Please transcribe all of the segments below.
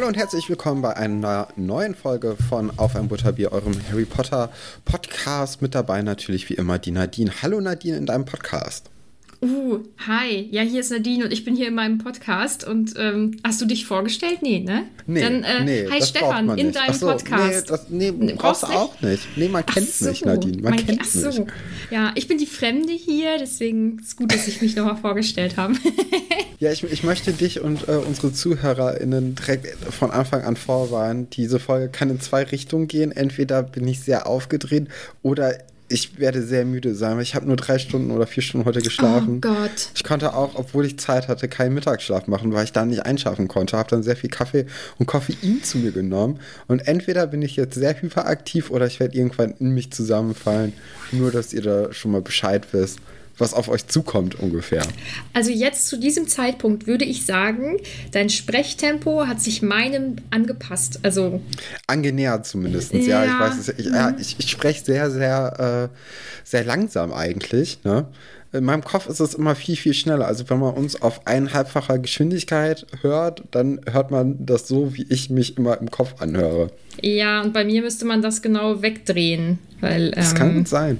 Hallo und herzlich willkommen bei einer neuen Folge von Auf ein Butterbier, eurem Harry Potter Podcast. Mit dabei natürlich wie immer die Nadine. Hallo Nadine in deinem Podcast. Hi. Ja, hier ist Nadine und ich bin hier in meinem Podcast. Und ähm, hast du dich vorgestellt? Nee, ne? Nee, Dann, äh, nee, hi Stefan, man in nicht. deinem so, Podcast. Nee, das, nee, Nee, brauchst du auch nicht. Nee, man kennt so, mich, Nadine. Man mein- kennt ach so. mich. Ja, ich bin die Fremde hier, deswegen ist gut, dass ich mich nochmal vorgestellt habe. Ja, ich, ich möchte dich und äh, unsere ZuhörerInnen direkt von Anfang an vorwarnen. Diese Folge kann in zwei Richtungen gehen. Entweder bin ich sehr aufgedreht oder ich werde sehr müde sein, weil ich habe nur drei Stunden oder vier Stunden heute geschlafen. Oh Gott. Ich konnte auch, obwohl ich Zeit hatte, keinen Mittagsschlaf machen, weil ich da nicht einschlafen konnte. Habe dann sehr viel Kaffee und Koffein zu mir genommen. Und entweder bin ich jetzt sehr hyperaktiv oder ich werde irgendwann in mich zusammenfallen. Nur, dass ihr da schon mal Bescheid wisst, was auf euch zukommt ungefähr. Also jetzt zu diesem Zeitpunkt würde ich sagen, dein Sprechtempo hat sich meinem angepasst. Also Angenähert zumindest. Ja, Ja. ich weiß es. Ich, ja, ich, ich spreche sehr, sehr, äh, sehr langsam eigentlich. Ne? In meinem Kopf ist es immer viel, viel schneller. Also wenn man uns auf eineinhalbfacher Geschwindigkeit hört, dann hört man das so, wie ich mich immer im Kopf anhöre. ja, und bei mir müsste man das genau wegdrehen, weil Das ähm, kann sein.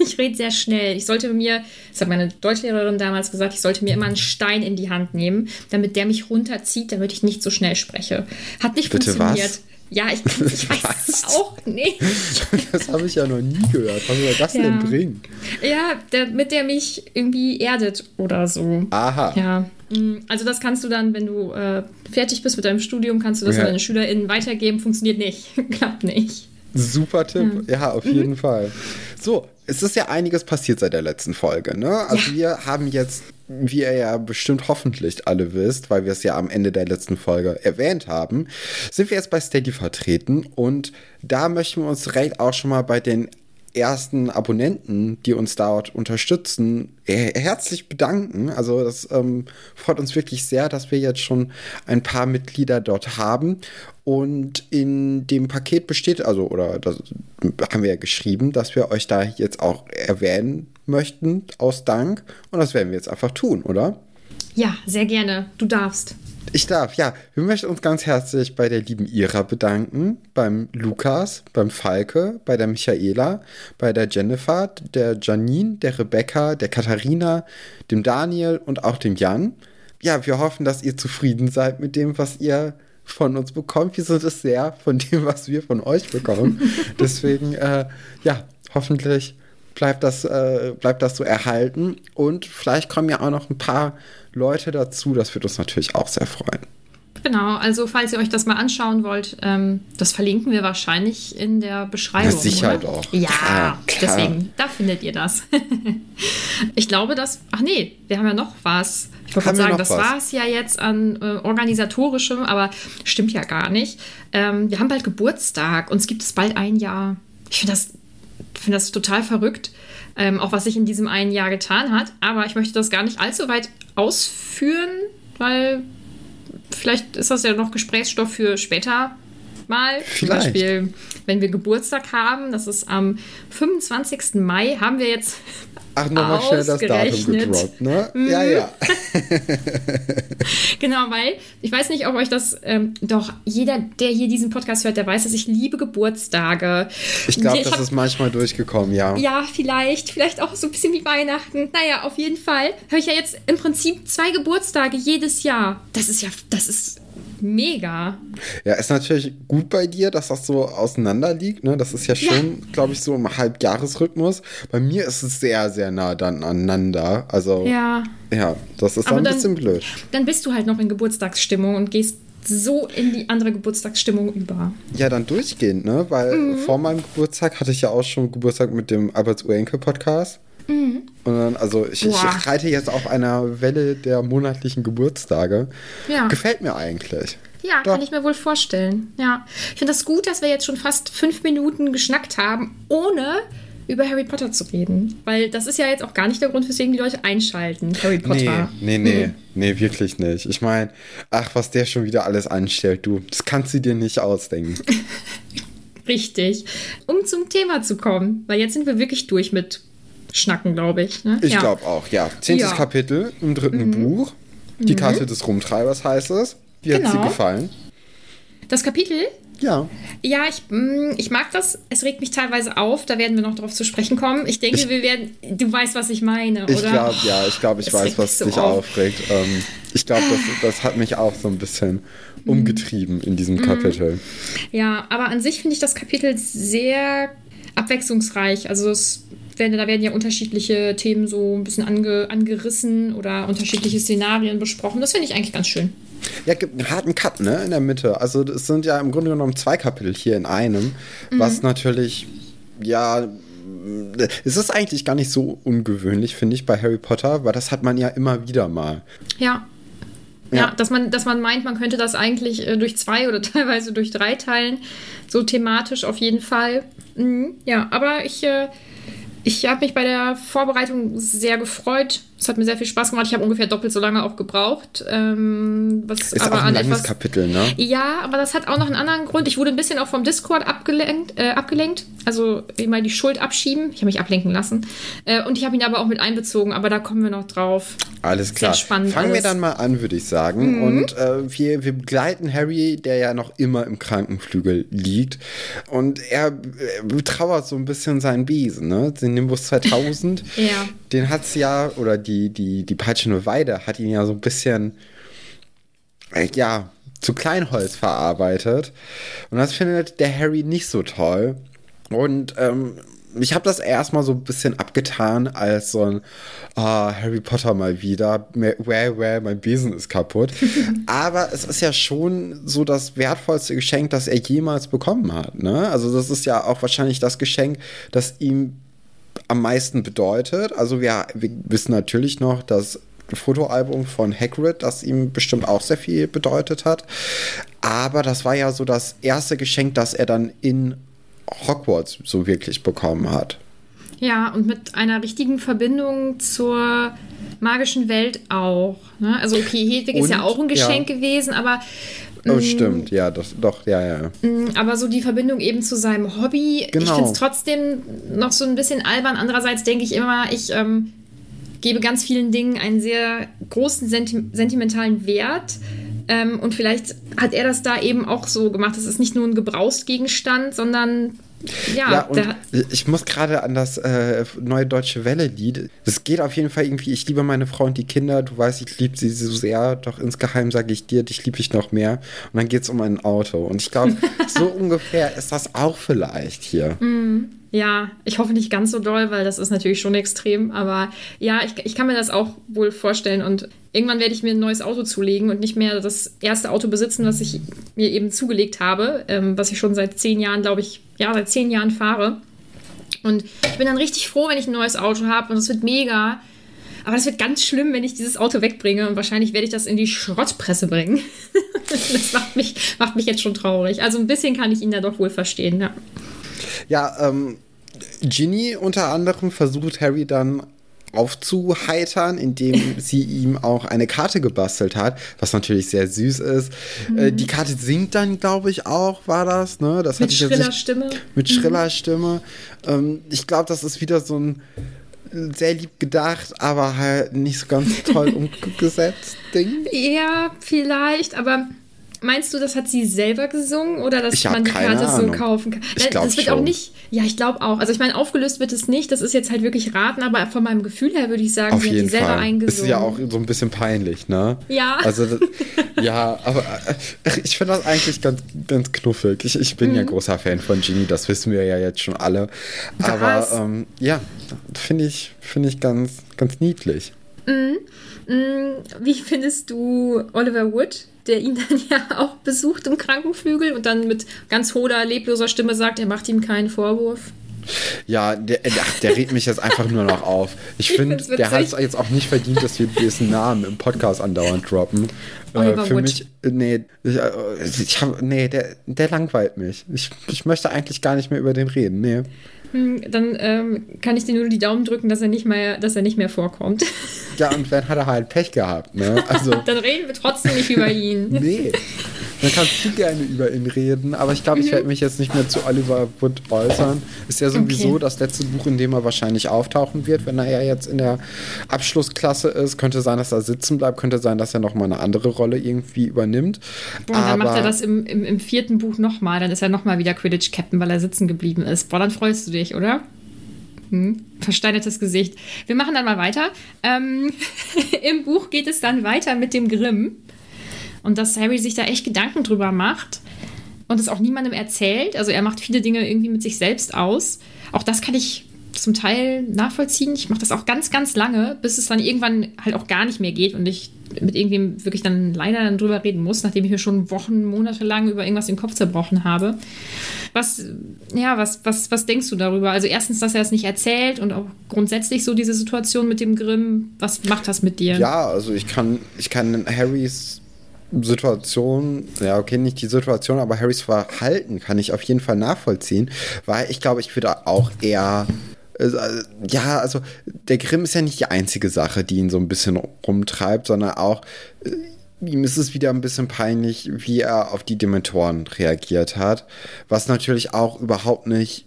Ich rede sehr schnell. Ich sollte mir, das hat meine Deutschlehrerin damals gesagt, ich sollte mir immer einen Stein in die Hand nehmen, damit der mich runterzieht, damit ich nicht so schnell spreche. Hat nicht Bitte funktioniert. was? Ja, ich, ich weiß es auch nicht. Das habe ich ja noch nie gehört. Was soll das Ja. denn bringen? Ja, damit der mich irgendwie erdet oder so. Aha. Ja, mm, also das kannst du dann, wenn du äh, fertig bist mit deinem Studium, kannst du das Ja. an deine SchülerInnen weitergeben. Funktioniert nicht. Klappt nicht. Super Tipp. Ja, auf jeden Fall. So, es ist ja einiges passiert seit der letzten Folge. Ne? Also wir haben jetzt, wie ihr ja bestimmt hoffentlich alle wisst, weil wir es ja am Ende der letzten Folge erwähnt haben, sind wir jetzt bei Steady vertreten und da möchten wir uns direkt auch schon mal bei den ersten Abonnenten, die uns dort unterstützen, her- herzlich bedanken. Also das ähm, freut uns wirklich sehr, dass wir jetzt schon ein paar Mitglieder dort haben. Und in dem Paket besteht, also, oder das haben wir ja geschrieben, dass wir euch da jetzt auch erwähnen möchten, aus Dank. Und das werden wir jetzt einfach tun, oder? Ja, sehr gerne. Du darfst. Ich darf, ja. Wir möchten uns ganz herzlich bei der lieben Ira bedanken, beim Lukas, beim Falke, bei der Michaela, bei der Jennifer, der Janine, der Rebecca, der Katharina, dem Daniel und auch dem Jan. Ja, wir hoffen, dass ihr zufrieden seid mit dem, was ihr von uns bekommt. Wir sind es sehr von dem, was wir von euch bekommen. Deswegen, äh, ja, hoffentlich bleibt das, äh, bleibt das so erhalten. Und vielleicht kommen ja auch noch ein paar Leute dazu. Das wird uns natürlich auch sehr freuen. Genau, also falls ihr euch das mal anschauen wollt, ähm, das verlinken wir wahrscheinlich in der Beschreibung. Ja, sicher oder? doch. Ja, Klar, klar. deswegen, da findet ihr das. ich glaube, dass. Ach nee, wir haben ja noch was. Ich wollte sagen, das war es ja jetzt an äh, organisatorischem, aber stimmt ja gar nicht. Ähm, wir haben bald Geburtstag und es gibt es bald ein Jahr. Ich finde das, finde das total verrückt, ähm, auch was sich in diesem einen Jahr getan hat. Aber ich möchte das gar nicht allzu weit ausführen, weil vielleicht ist das ja noch Gesprächsstoff für später mal. Zum Vielleicht. Beispiel, wenn wir Geburtstag haben, das ist am 25. Mai, haben wir jetzt Ach, nochmal schnell das Datum. Mhm. gedroppt, ne? Ja, ja. Genau, weil ich weiß nicht, ob euch das, ähm, doch jeder, der hier diesen Podcast hört, der weiß, dass ich liebe Geburtstage. Ich glaube, das hab- ist manchmal durchgekommen, ja. Ja, vielleicht, vielleicht auch so ein bisschen wie Weihnachten. Naja, auf jeden Fall habe ich ja jetzt im Prinzip zwei Geburtstage jedes Jahr. Das ist ja, das ist mega. Ja, ist natürlich gut bei dir, dass das so auseinander liegt. Ne? Das ist ja Ja. schon, glaube ich, so im Halbjahresrhythmus. Bei mir ist es sehr, sehr nah dann aneinander. Also, ja, Ja, das ist dann ein dann- bisschen blöd. dann bist du halt noch in Geburtstagsstimmung und gehst so in die andere Geburtstagsstimmung über. Ja, dann durchgehend, ne? Weil Mhm. vor meinem Geburtstag hatte ich ja auch schon Geburtstag mit dem Alberts Urenkel Podcast. Und dann, also ich, ich Mhm. Boah. reite jetzt auf einer Welle der monatlichen Geburtstage. Ja. Gefällt mir eigentlich. Ja, Doch. kann ich mir wohl vorstellen. Ja. Ich finde das gut, dass wir jetzt schon fast fünf Minuten geschnackt haben, ohne über Harry Potter zu reden. Weil das ist ja jetzt auch gar nicht der Grund, weswegen die Leute einschalten. Harry Nee, Potter. nee, nee, nee, wirklich nicht. Ich meine, ach, was der schon wieder alles anstellt, du, das kannst du dir nicht ausdenken. Richtig. Um zum Thema zu kommen, weil jetzt sind wir wirklich durch mit Schnacken, glaube ich. Ne? Ich Ja. glaube auch, ja. Zehntes Ja. Mhm. Kapitel im dritten Buch. Die Karte des Rumtreibers heißt es. Wie hat es dir gefallen? Das Kapitel? Ja. Ja, ich, mm, ich mag das. Es regt mich teilweise auf. Da werden wir noch drauf zu sprechen kommen. Ich denke, ich, wir werden. Du weißt, was ich meine, oder? Ich glaube, ja, ich glaube, ich es weiß, was so dich auf. aufregt. Ähm, ich glaube, das, das hat mich auch so ein bisschen umgetrieben in diesem mhm. Kapitel. Ja, aber an sich finde ich das Kapitel sehr abwechslungsreich. Also es werden, da werden ja unterschiedliche Themen so ein bisschen ange, angerissen oder unterschiedliche Szenarien besprochen. Das finde ich eigentlich ganz schön. Ja, gibt einen harten Cut, ne, in der Mitte. Also es sind ja im Grunde genommen zwei Kapitel hier in einem, mhm. was natürlich, ja, es ist eigentlich gar nicht so ungewöhnlich, finde ich, bei Harry Potter, weil das hat man ja immer wieder mal. Ja. Ja, ja dass, man, dass man meint, man könnte das eigentlich äh, durch zwei oder teilweise durch drei teilen. So thematisch auf jeden Fall. Mhm, ja, aber ich, äh, ich habe mich bei der Vorbereitung sehr gefreut. Es hat mir sehr viel Spaß gemacht. Ich habe ungefähr doppelt so lange auch gebraucht. Ähm, was ist aber auch ein langes etwas, Kapitel, ne? Ja, aber das hat auch noch einen anderen Grund. Ich wurde ein bisschen auch vom Discord abgelenkt. Äh, abgelenkt. Also mal die Schuld abschieben. Ich habe mich ablenken lassen. Äh, und ich habe ihn aber auch mit einbezogen. Aber da kommen wir noch drauf. Alles klar. Sehr spannend. Fangen alles. wir dann mal an, würde ich sagen. Mhm. Und äh, wir, wir begleiten Harry, der ja noch immer im Krankenflügel liegt. Und er äh, trauert so ein bisschen seinen Besen, ne? Den Nimbus 2000. ja. Den hat es ja, oder die die, die, die peitschende Weide hat ihn ja so ein bisschen, äh, ja, zu Kleinholz verarbeitet. Und das findet der Harry nicht so toll. Und ähm, ich habe das erstmal so ein bisschen abgetan als so ein oh, Harry Potter mal wieder. Where, where, mein Besen ist kaputt. Aber es ist ja schon so das wertvollste Geschenk, das er jemals bekommen hat. Ne? Also, das ist ja auch wahrscheinlich das Geschenk, das ihm am meisten bedeutet. Also wir, wir wissen natürlich noch, dass Fotoalbum von Hagrid, das ihm bestimmt auch sehr viel bedeutet hat. Aber das war ja so das erste Geschenk, das er dann in Hogwarts so wirklich bekommen hat. Ja, und mit einer richtigen Verbindung zur magischen Welt auch. Ne? Also okay, Hedwig und, ist ja auch ein Geschenk ja. gewesen, aber Oh, mm. stimmt, ja, das, doch, ja, ja. Mm, aber so die Verbindung eben zu seinem Hobby, genau. ich finde es trotzdem noch so ein bisschen albern. Andererseits denke ich immer, ich ähm, gebe ganz vielen Dingen einen sehr großen senti sentimentalen Wert. Ähm, und vielleicht hat er das da eben auch so gemacht. Das ist nicht nur ein Gebrauchsgegenstand, sondern ja, ja und ich muss gerade an das äh, neue deutsche Welle-Lied. Es geht auf jeden Fall irgendwie, ich liebe meine Frau und die Kinder, du weißt, ich liebe sie so sehr, doch insgeheim sage ich dir, dich liebe ich noch mehr. Und dann geht es um ein Auto. Und ich glaube, so ungefähr ist das auch vielleicht hier. Mm. Ja, ich hoffe nicht ganz so doll, weil das ist natürlich schon extrem. Aber ja, ich, ich kann mir das auch wohl vorstellen. Und irgendwann werde ich mir ein neues Auto zulegen und nicht mehr das erste Auto besitzen, was ich mir eben zugelegt habe, ähm, was ich schon seit zehn Jahren, glaube ich, ja, seit zehn Jahren fahre. Und ich bin dann richtig froh, wenn ich ein neues Auto habe und es wird mega. Aber es wird ganz schlimm, wenn ich dieses Auto wegbringe und wahrscheinlich werde ich das in die Schrottpresse bringen. das macht mich, macht mich jetzt schon traurig. Also ein bisschen kann ich ihn da doch wohl verstehen, ja. Ja, ähm, Ginny unter anderem versucht Harry dann aufzuheitern, indem sie ihm auch eine Karte gebastelt hat, was natürlich sehr süß ist. Mhm. Äh, die Karte singt dann, glaube ich, auch, war das, ne? Das mit schriller Stimme. Mit mhm. schriller Stimme. Ähm, ich glaube, das ist wieder so ein sehr lieb gedacht, aber halt nicht so ganz toll umgesetzt Ding. Ja, vielleicht, aber Meinst du, das hat sie selber gesungen oder dass man die Karte Ahnung. so kaufen kann? Ich das wird schon. auch nicht. Ja, ich glaube auch. Also ich meine, aufgelöst wird es nicht. Das ist jetzt halt wirklich raten, aber von meinem Gefühl her würde ich sagen, Auf sie jeden hat die selber Fall. eingesungen. Ist ja auch so ein bisschen peinlich, ne? Ja. Also ja, aber äh, ich finde das eigentlich ganz, ganz knuffig. Ich, ich bin mhm. ja großer Fan von Genie, das wissen wir ja jetzt schon alle. Aber ähm, ja, finde ich, finde ich ganz, ganz niedlich. Mhm. mhm. Wie findest du Oliver Wood? Der ihn dann ja auch besucht im Krankenflügel und dann mit ganz hoher, lebloser Stimme sagt, er macht ihm keinen Vorwurf. Ja, der, der, der regt mich jetzt einfach nur noch auf. Ich, finde, der hat es jetzt auch nicht verdient, dass wir diesen Namen im Podcast andauernd droppen. Äh, für Wood. mich, nee, ich, äh, ich hab, nee der, der langweilt mich. Ich, ich möchte eigentlich gar nicht mehr über den reden, nee. Hm, dann ähm, kann ich dir nur die Daumen drücken, dass er nicht mehr, dass er nicht mehr vorkommt. Ja, und dann hat er halt Pech gehabt, ne? Also, dann reden wir trotzdem nicht über ihn. nee. Dann kannst du gerne über ihn reden, aber ich glaube, ich werde mich jetzt nicht mehr zu Oliver Wood äußern. Ist ja sowieso okay. das letzte Buch, in dem er wahrscheinlich auftauchen wird, wenn er ja jetzt in der Abschlussklasse ist. Könnte sein, dass er sitzen bleibt, könnte sein, dass er nochmal eine andere Rolle irgendwie übernimmt. Boah, und dann macht er das im, im, im vierten Buch nochmal, dann ist er nochmal wieder Quidditch-Captain, weil er sitzen geblieben ist. Boah, dann freust du dich, oder? Hm, versteinertes Gesicht. Wir machen dann mal weiter. Ähm, Im Buch geht es dann weiter mit dem Grimm. Und dass Harry sich da echt Gedanken drüber macht und es auch niemandem erzählt. Also er macht viele Dinge irgendwie mit sich selbst aus. Auch das kann ich zum Teil nachvollziehen. Ich mache das auch ganz, ganz lange, bis es dann irgendwann halt auch gar nicht mehr geht und ich mit irgendwem wirklich dann leider dann drüber reden muss, nachdem ich mir schon Wochen, Monate lang über irgendwas den Kopf zerbrochen habe. Was, ja, was, was, was denkst du darüber? Also erstens, dass er es nicht erzählt und auch grundsätzlich so diese Situation mit dem Grimm. Was macht das mit dir? Ja, also ich kann, ich kann Harrys Situation, ja, okay, nicht die Situation, aber Harrys Verhalten kann ich auf jeden Fall nachvollziehen, weil ich glaube, ich würde auch eher äh, ja, also der Grimm ist ja nicht die einzige Sache, die ihn so ein bisschen rumtreibt, sondern auch äh, ihm ist es wieder ein bisschen peinlich, wie er auf die Dementoren reagiert hat, was natürlich auch überhaupt nicht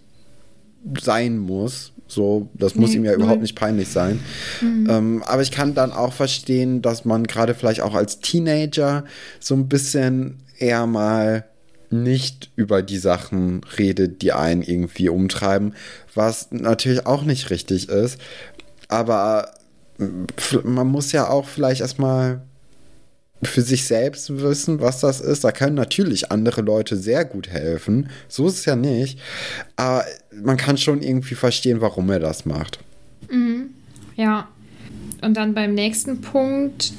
sein muss. So, das muss nee, ihm ja überhaupt nicht peinlich sein. Mhm. Ähm, aber ich kann dann auch verstehen, dass man gerade vielleicht auch als Teenager so ein bisschen eher mal nicht über die Sachen redet, die einen irgendwie umtreiben, was natürlich auch nicht richtig ist. Aber man muss ja auch vielleicht erstmal für sich selbst wissen, was das ist. Da können natürlich andere Leute sehr gut helfen. So ist es ja nicht. Aber man kann schon irgendwie verstehen, warum er das macht. Mhm. Ja. Und dann beim nächsten Punkt,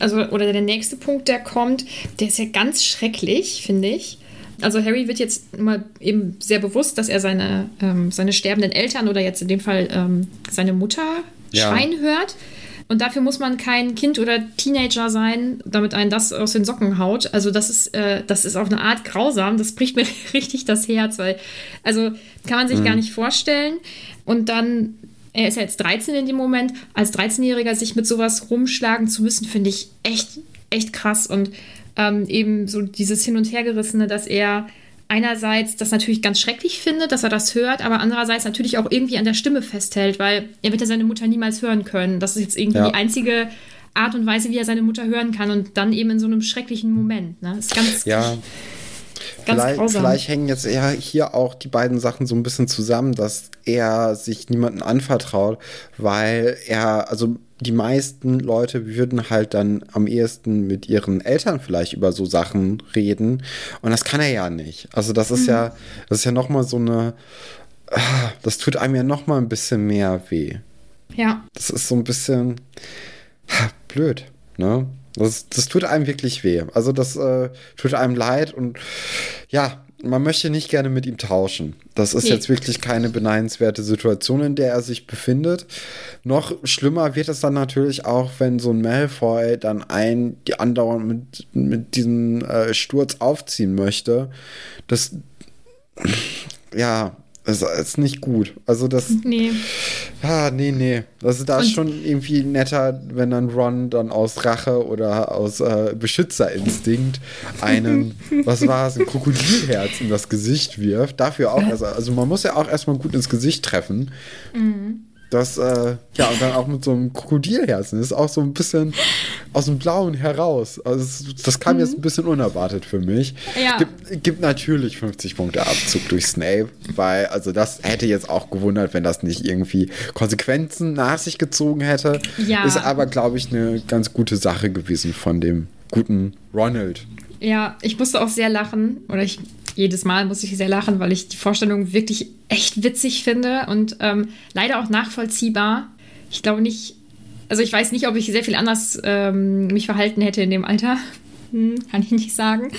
also, oder der nächste Punkt, der kommt, der ist ja ganz schrecklich, finde ich. Also Harry wird jetzt mal eben sehr bewusst, dass er seine, ähm, seine sterbenden Eltern oder jetzt in dem Fall ähm, seine Mutter ja. schreien hört. Und dafür muss man kein Kind oder Teenager sein, damit einen das aus den Socken haut. Also das ist, äh, das ist auf eine Art grausam. Das bricht mir richtig das Herz, weil, also kann man sich mhm. gar nicht vorstellen. Und dann, er ist ja jetzt 13 in dem Moment, als 13-Jähriger sich mit sowas rumschlagen zu müssen, finde ich echt, echt krass. Und ähm, eben so dieses Hin- und Hergerissene, dass er einerseits das natürlich ganz schrecklich findet, dass er das hört, aber andererseits natürlich auch irgendwie an der Stimme festhält, weil er wird ja seine Mutter niemals hören können. Das ist jetzt irgendwie ja. die einzige Art und Weise, wie er seine Mutter hören kann und dann eben in so einem schrecklichen Moment. Ne? Das ist ganz, ja. Ganz vielleicht, vielleicht hängen jetzt eher hier auch die beiden Sachen so ein bisschen zusammen, dass er sich niemandem anvertraut, weil er, also die meisten Leute würden halt dann am ehesten mit ihren Eltern vielleicht über so Sachen reden. Und das kann er ja nicht. Also das ist mhm. ja, das ist ja nochmal so eine, das tut einem ja nochmal ein bisschen mehr weh. Ja. Das ist so ein bisschen blöd, ne? Das, das tut einem wirklich weh. Also das äh, tut einem leid und ja, man möchte nicht gerne mit ihm tauschen. Das ist nee. jetzt wirklich keine beneidenswerte Situation, in der er sich befindet. Noch schlimmer wird es dann natürlich auch, wenn so ein Malfoy dann ein, die andauernd mit, mit diesem äh, Sturz aufziehen möchte. Das, ja, das ist nicht gut. Also das. Nee. Ja, nee, nee. Also da ist schon irgendwie netter, wenn dann Ron dann aus Rache oder aus äh, Beschützerinstinkt einen, was war es, ein Krokodilherz in das Gesicht wirft. Dafür auch. Also, also man muss ja auch erstmal gut ins Gesicht treffen. Mhm. Das, äh, ja, und dann auch mit so einem Krokodilherzen. Das ist auch so ein bisschen aus dem Blauen heraus. Also, das, kam mhm. jetzt ein bisschen unerwartet für mich. Ja. Gibt, gibt natürlich 50 Punkte Abzug durch Snape, weil, also, das hätte jetzt auch gewundert, wenn das nicht irgendwie Konsequenzen nach sich gezogen hätte. Ja. Ist aber, glaube ich, eine ganz gute Sache gewesen von dem guten Ronald. Ja, ich musste auch sehr lachen. Oder ich jedes Mal muss ich sehr lachen, weil ich die Vorstellung wirklich echt witzig finde und ähm, leider auch nachvollziehbar. Ich glaube nicht, also ich weiß nicht, ob ich sehr viel anders ähm, mich verhalten hätte in dem Alter. Hm, kann ich nicht sagen.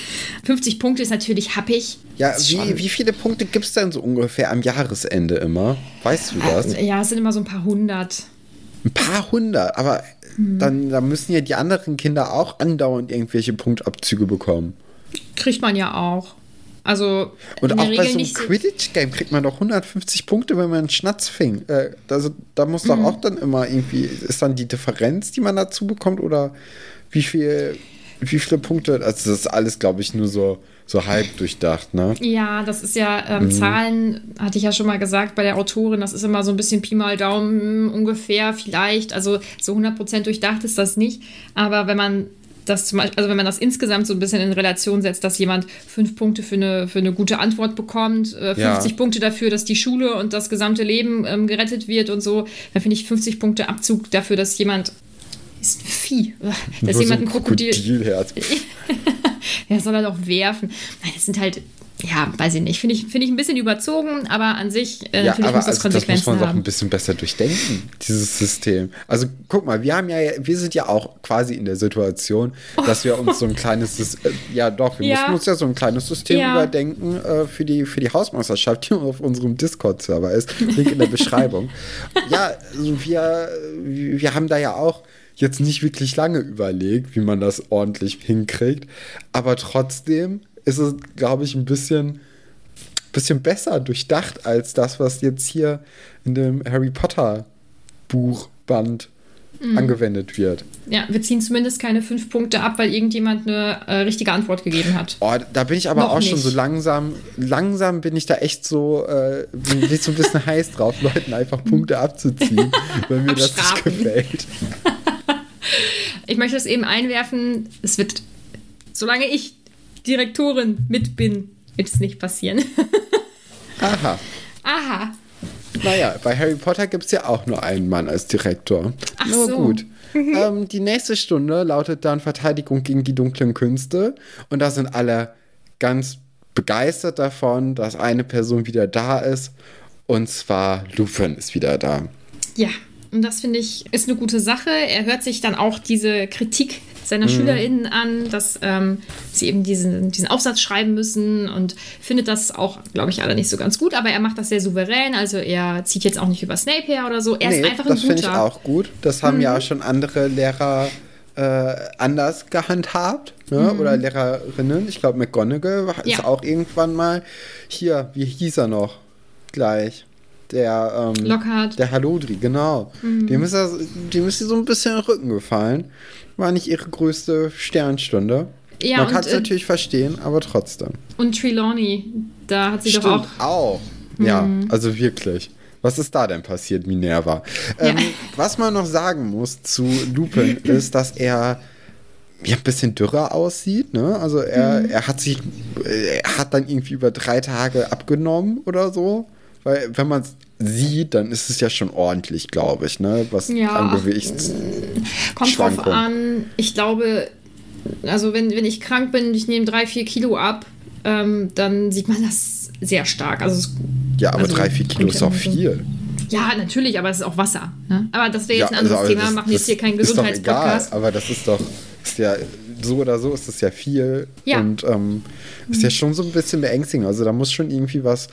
50 Punkte ist natürlich happig. Ja, wie, wie viele Punkte gibt es denn so ungefähr am Jahresende immer? Weißt du das? Ja, es sind immer so ein paar hundert. Ein paar hundert, aber mhm. dann, dann müssen ja die anderen Kinder auch andauernd irgendwelche Punktabzüge bekommen. Kriegt man ja auch. Also und auch bei so einem Quidditch-Game kriegt man doch 150 Punkte, wenn man einen Schnatz fängt. Äh, also da muss doch mhm. auch dann immer irgendwie, ist dann die Differenz, die man dazu bekommt oder wie viel wie viele Punkte? Also das ist alles, glaube ich, nur so, so halb durchdacht, ne? Ja, das ist ja ähm, mhm. Zahlen, hatte ich ja schon mal gesagt bei der Autorin, das ist immer so ein bisschen Pi mal Daumen ungefähr, vielleicht. Also so 100% durchdacht ist das nicht. Aber wenn man das zum Beispiel, also wenn man das insgesamt so ein bisschen in Relation setzt, dass jemand fünf Punkte für eine, für eine gute Antwort bekommt, äh, 50 ja. Punkte dafür, dass die Schule und das gesamte Leben ähm, gerettet wird und so, dann finde ich 50 Punkte Abzug dafür, dass jemand ist ein Vieh. Dass jemand so ein Krokodil. Krokodilherz. ja, soll er doch werfen. Nein, das sind halt ja, weiß ich nicht. Finde ich, find ich ein bisschen überzogen, aber an sich äh, ja, aber muss das also, Das muss man doch ein bisschen besser durchdenken, dieses System. Also guck mal, wir haben ja, wir sind ja auch quasi in der Situation, dass wir uns so ein kleines, äh, ja doch, wir ja. mussten uns ja so ein kleines System ja. überdenken äh, für, die, für die Hausmeisterschaft, die auf unserem Discord-Server ist. Link in der Beschreibung. ja, also wir, wir haben da ja auch jetzt nicht wirklich lange überlegt, wie man das ordentlich hinkriegt, aber trotzdem ist es, glaube ich, ein bisschen, bisschen besser durchdacht als das, was jetzt hier in dem Harry Potter Buchband mhm. angewendet wird. Ja, wir ziehen zumindest keine fünf Punkte ab, weil irgendjemand eine äh, richtige Antwort gegeben hat. Oh, da bin ich aber Noch auch nicht. schon so langsam, langsam bin ich da echt so, äh, bin ich so ein bisschen heiß drauf, Leuten einfach Punkte abzuziehen, weil mir das nicht gefällt. ich möchte es eben einwerfen, es wird, solange ich Direktorin mit bin, wird es nicht passieren. Aha. Aha. Naja, bei Harry Potter gibt es ja auch nur einen Mann als Direktor. Ach nur so. gut. Mhm. Ähm, die nächste Stunde lautet dann Verteidigung gegen die dunklen Künste. Und da sind alle ganz begeistert davon, dass eine Person wieder da ist. Und zwar Lupin ist wieder da. Ja, und das finde ich ist eine gute Sache. Er hört sich dann auch diese Kritik seiner mhm. SchülerInnen an, dass ähm, sie eben diesen, diesen Aufsatz schreiben müssen und findet das auch, glaube ich, alle nicht so ganz gut, aber er macht das sehr souverän, also er zieht jetzt auch nicht über Snape her oder so. Er nee, ist einfach ein das finde ich auch gut. Das haben mhm. ja schon andere Lehrer äh, anders gehandhabt, ne? Mhm. oder Lehrerinnen. Ich glaube, McGonagall ja. ist auch irgendwann mal hier, wie hieß er noch gleich? Der ähm, Lockhart. Der Halodri, genau. Mhm. Dem, ist dem ist so ein bisschen in den Rücken gefallen. War nicht ihre größte Sternstunde. Ja, Man kann es äh, natürlich verstehen, aber trotzdem. Und Trelawney, da hat sie Stimmt, doch auch. auch. Ja, mhm. also wirklich. Was ist da denn passiert, Minerva? Ähm, ja. Was man noch sagen muss zu Lupin ist, dass er ja, ein bisschen dürrer aussieht. Ne? Also er, mhm. er hat sich, er hat dann irgendwie über drei Tage abgenommen oder so. Weil wenn man es sieht, dann ist es ja schon ordentlich, glaube ich, ne? Was ja, an Gewicht. Kommt drauf an. Ich glaube, also wenn, wenn ich krank bin, ich nehme drei, vier Kilo ab, ähm, dann sieht man das sehr stark. Also, ja, aber also, drei, vier Kilo ist auch viel. Ja, natürlich, aber es ist auch Wasser. Ne? Aber das wäre jetzt ja, ein anderes also, Thema. Wir machen jetzt hier keinen Gesundheitspodcast. aber das ist doch, ist ja, so oder so ist das ja viel. Ja. Und ähm, ist ja schon so ein bisschen beängstigend. Also da muss schon irgendwie was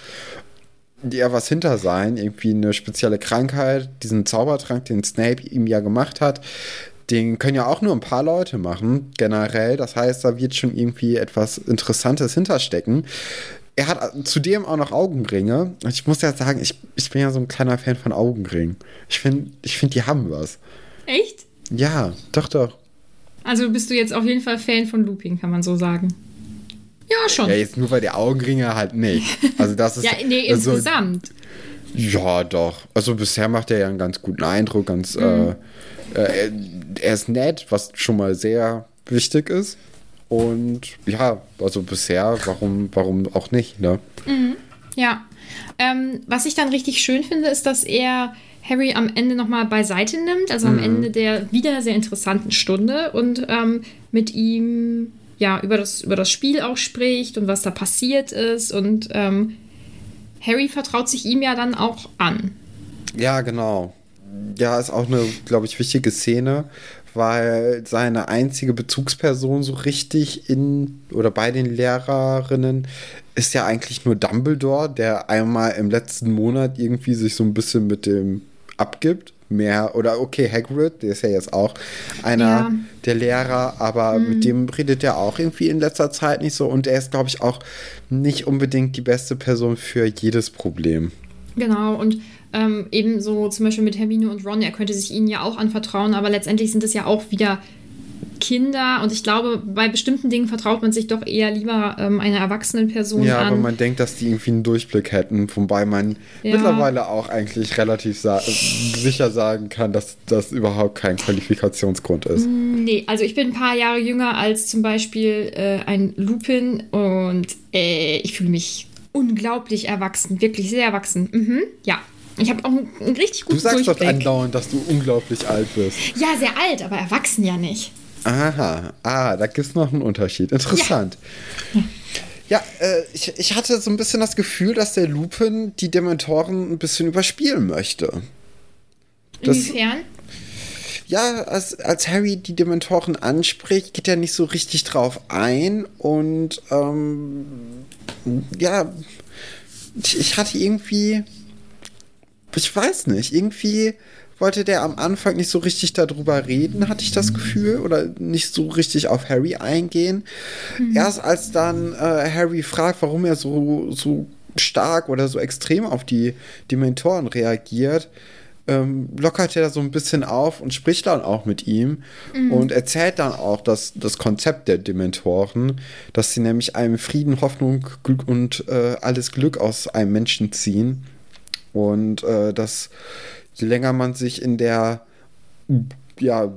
ja was hinter sein, irgendwie eine spezielle Krankheit, diesen Zaubertrank, den Snape ihm ja gemacht hat, den können ja auch nur ein paar Leute machen, generell. Das heißt, da wird schon irgendwie etwas Interessantes hinterstecken. Er hat zudem auch noch Augenringe. Und ich muss ja sagen, ich, ich bin ja so ein kleiner Fan von Augenringen. Ich finde, ich find, die haben was. Echt? Ja, doch, doch. Also bist du jetzt auf jeden Fall Fan von Looping, kann man so sagen. Ja, schon. Ja, jetzt nur weil die Augenringe halt nicht. Also das ist. ja, nee, also, insgesamt. Ja, doch. Also bisher macht er ja einen ganz guten Eindruck, ganz. Mhm. Äh, äh, er ist nett, was schon mal sehr wichtig ist. Und ja, also bisher, warum, warum auch nicht, ne? Mhm. Ja. Ähm, was ich dann richtig schön finde, ist, dass er Harry am Ende nochmal beiseite nimmt, also am mhm. Ende der wieder sehr interessanten Stunde und ähm, mit ihm ja, über das, über das Spiel auch spricht und was da passiert ist. Und ähm, Harry vertraut sich ihm ja dann auch an. Ja, genau. Ja, ist auch eine, glaube ich, wichtige Szene, weil seine einzige Bezugsperson so richtig in oder bei den Lehrerinnen ist ja eigentlich nur Dumbledore, der einmal im letzten Monat irgendwie sich so ein bisschen mit dem abgibt mehr. Oder okay, Hagrid, der ist ja jetzt auch einer ja. der Lehrer, aber mhm. mit dem redet er auch irgendwie in letzter Zeit nicht so. Und er ist, glaube ich, auch nicht unbedingt die beste Person für jedes Problem. Genau, und ähm, ebenso zum Beispiel mit Hermine und Ron, er könnte sich ihnen ja auch anvertrauen, aber letztendlich sind es ja auch wieder Kinder und ich glaube, bei bestimmten Dingen vertraut man sich doch eher lieber ähm, einer erwachsenen Person ja, an. aber man denkt, dass die irgendwie einen Durchblick hätten, wobei man Ja. mittlerweile auch eigentlich relativ sa sicher sagen kann, dass das überhaupt kein Qualifikationsgrund ist. Nee, also ich bin ein paar Jahre jünger als zum Beispiel äh, ein Lupin und äh, ich fühle mich unglaublich erwachsen, wirklich sehr erwachsen. Mhm, ja. Ich habe auch einen, einen richtig Du guten sagst doch andauernd, dass du unglaublich alt bist. Ja, sehr alt, aber erwachsen ja nicht. Aha, ah, da gibt es noch einen Unterschied. Interessant. Ja, äh, ich, ich hatte so ein bisschen das Gefühl, dass der Lupin die Dementoren ein bisschen überspielen möchte. Das- Inwiefern? Ja, als, als Harry die Dementoren anspricht, geht er nicht so richtig drauf ein und ähm, ja, ich, ich hatte irgendwie, ich weiß nicht, irgendwie wollte der am Anfang nicht so richtig darüber reden, hatte ich das Gefühl, oder nicht so richtig auf Harry eingehen. Erst als dann äh, Harry fragt, warum er so, so stark oder so extrem auf die Dementoren reagiert, ähm, lockert er so ein bisschen auf und spricht dann auch mit ihm und erzählt dann auch das, das Konzept der Dementoren, dass sie nämlich einem Frieden, Hoffnung Glück und äh, alles Glück aus einem Menschen ziehen. Und äh, dass je länger man sich in der ja,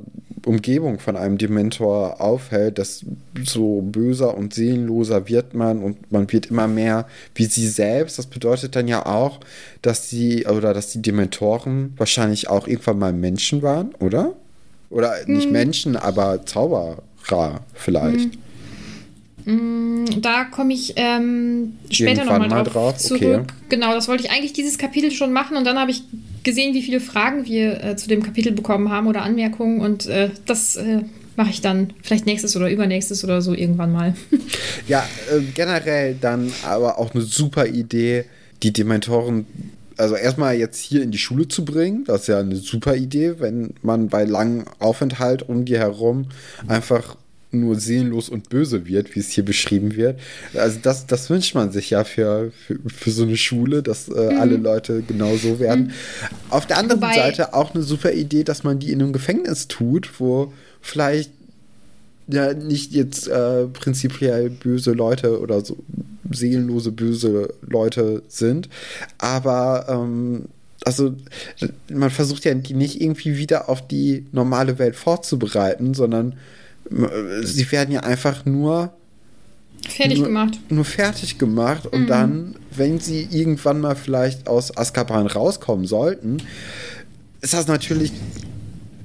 Umgebung von einem Dementor aufhält, desto böser und seelenloser wird man und man wird immer mehr wie sie selbst. Das bedeutet dann ja auch, dass sie oder dass die Dementoren wahrscheinlich auch irgendwann mal Menschen waren, oder? Oder nicht Menschen, aber Zauberer vielleicht. Da komme ich ähm, später nochmal mal drauf, drauf, zurück. okay. Genau, das wollte ich eigentlich dieses Kapitel schon machen und dann habe ich gesehen, wie viele Fragen wir äh, zu dem Kapitel bekommen haben oder Anmerkungen und äh, das äh, mache ich dann vielleicht nächstes oder übernächstes oder so irgendwann mal. Ja, äh, generell dann aber auch eine super Idee, die Dementoren, also erstmal jetzt hier in die Schule zu bringen. Das ist ja eine super Idee, wenn man bei langem Aufenthalt um die herum einfach nur seelenlos und böse wird, wie es hier beschrieben wird. Also das, das wünscht man sich ja für, für, für so eine Schule, dass äh, alle Leute genau so werden. Auf der anderen Wobei- Seite auch eine super Idee, dass man die in einem Gefängnis tut, wo vielleicht ja nicht jetzt äh, prinzipiell böse Leute oder so seelenlose böse Leute sind, aber ähm, also man versucht ja die nicht irgendwie wieder auf die normale Welt vorzubereiten, sondern sie werden ja einfach nur Fertig nur, gemacht. nur fertig gemacht und dann, wenn sie irgendwann mal vielleicht aus Azkaban rauskommen sollten, ist das natürlich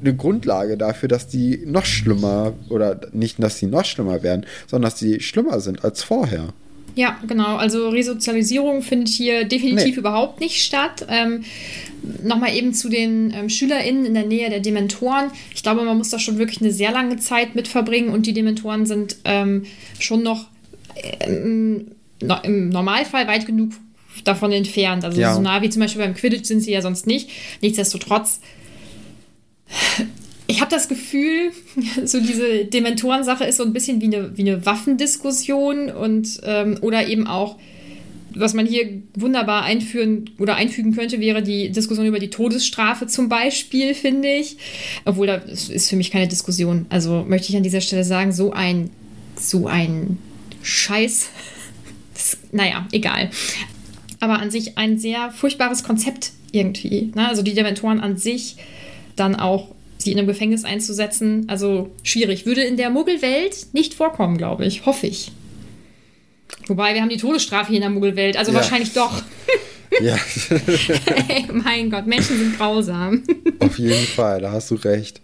eine Grundlage dafür, dass die noch schlimmer oder nicht, dass sie noch schlimmer werden, sondern dass sie schlimmer sind als vorher. Ja, genau. Also Resozialisierung findet hier definitiv Nee. überhaupt nicht statt. Ähm, Nochmal eben zu den ähm, SchülerInnen in der Nähe der Dementoren. Ich glaube, man muss da schon wirklich eine sehr lange Zeit mit verbringen und die Dementoren sind ähm, schon noch ähm, no, im Normalfall weit genug davon entfernt. Also Ja. so nah wie zum Beispiel beim Quidditch sind sie ja sonst nicht. Nichtsdestotrotz ich habe das Gefühl, so diese Dementoren-Sache ist so ein bisschen wie eine, wie eine Waffendiskussion und ähm, oder eben auch, was man hier wunderbar einführen oder einfügen könnte, wäre die Diskussion über die Todesstrafe zum Beispiel, finde ich. Obwohl, das ist für mich keine Diskussion. Also möchte ich an dieser Stelle sagen, so ein, so ein Scheiß. Das, naja, egal. Aber an sich ein sehr furchtbares Konzept irgendwie. Ne? Also die Dementoren an sich dann auch sie in einem Gefängnis einzusetzen, also schwierig. Würde in der Muggelwelt nicht vorkommen, glaube ich. Hoffe ich. Wobei, wir haben die Todesstrafe hier in der Muggelwelt, also Ja. wahrscheinlich doch. Ja, Ey, mein Gott, Menschen sind grausam. auf jeden Fall, da hast du recht.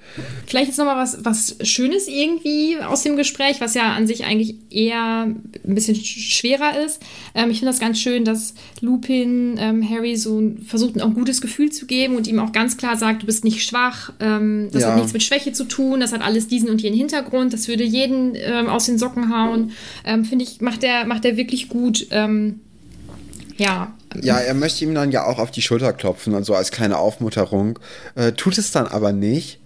Vielleicht jetzt nochmal was, was Schönes irgendwie aus dem Gespräch, was ja an sich eigentlich eher ein bisschen sch- schwerer ist. Ähm, ich finde das ganz schön, dass Lupin ähm, Harry so versucht, auch ein gutes Gefühl zu geben und ihm auch ganz klar sagt, du bist nicht schwach, ähm, das Ja. hat nichts mit Schwäche zu tun, das hat alles diesen und jenen Hintergrund, das würde jeden ähm, aus den Socken hauen. Ähm, finde ich, macht er macht der wirklich gut. Ähm, ja, Ja, er möchte ihm dann ja auch auf die Schulter klopfen und so als kleine Aufmunterung. Äh, tut es dann aber nicht.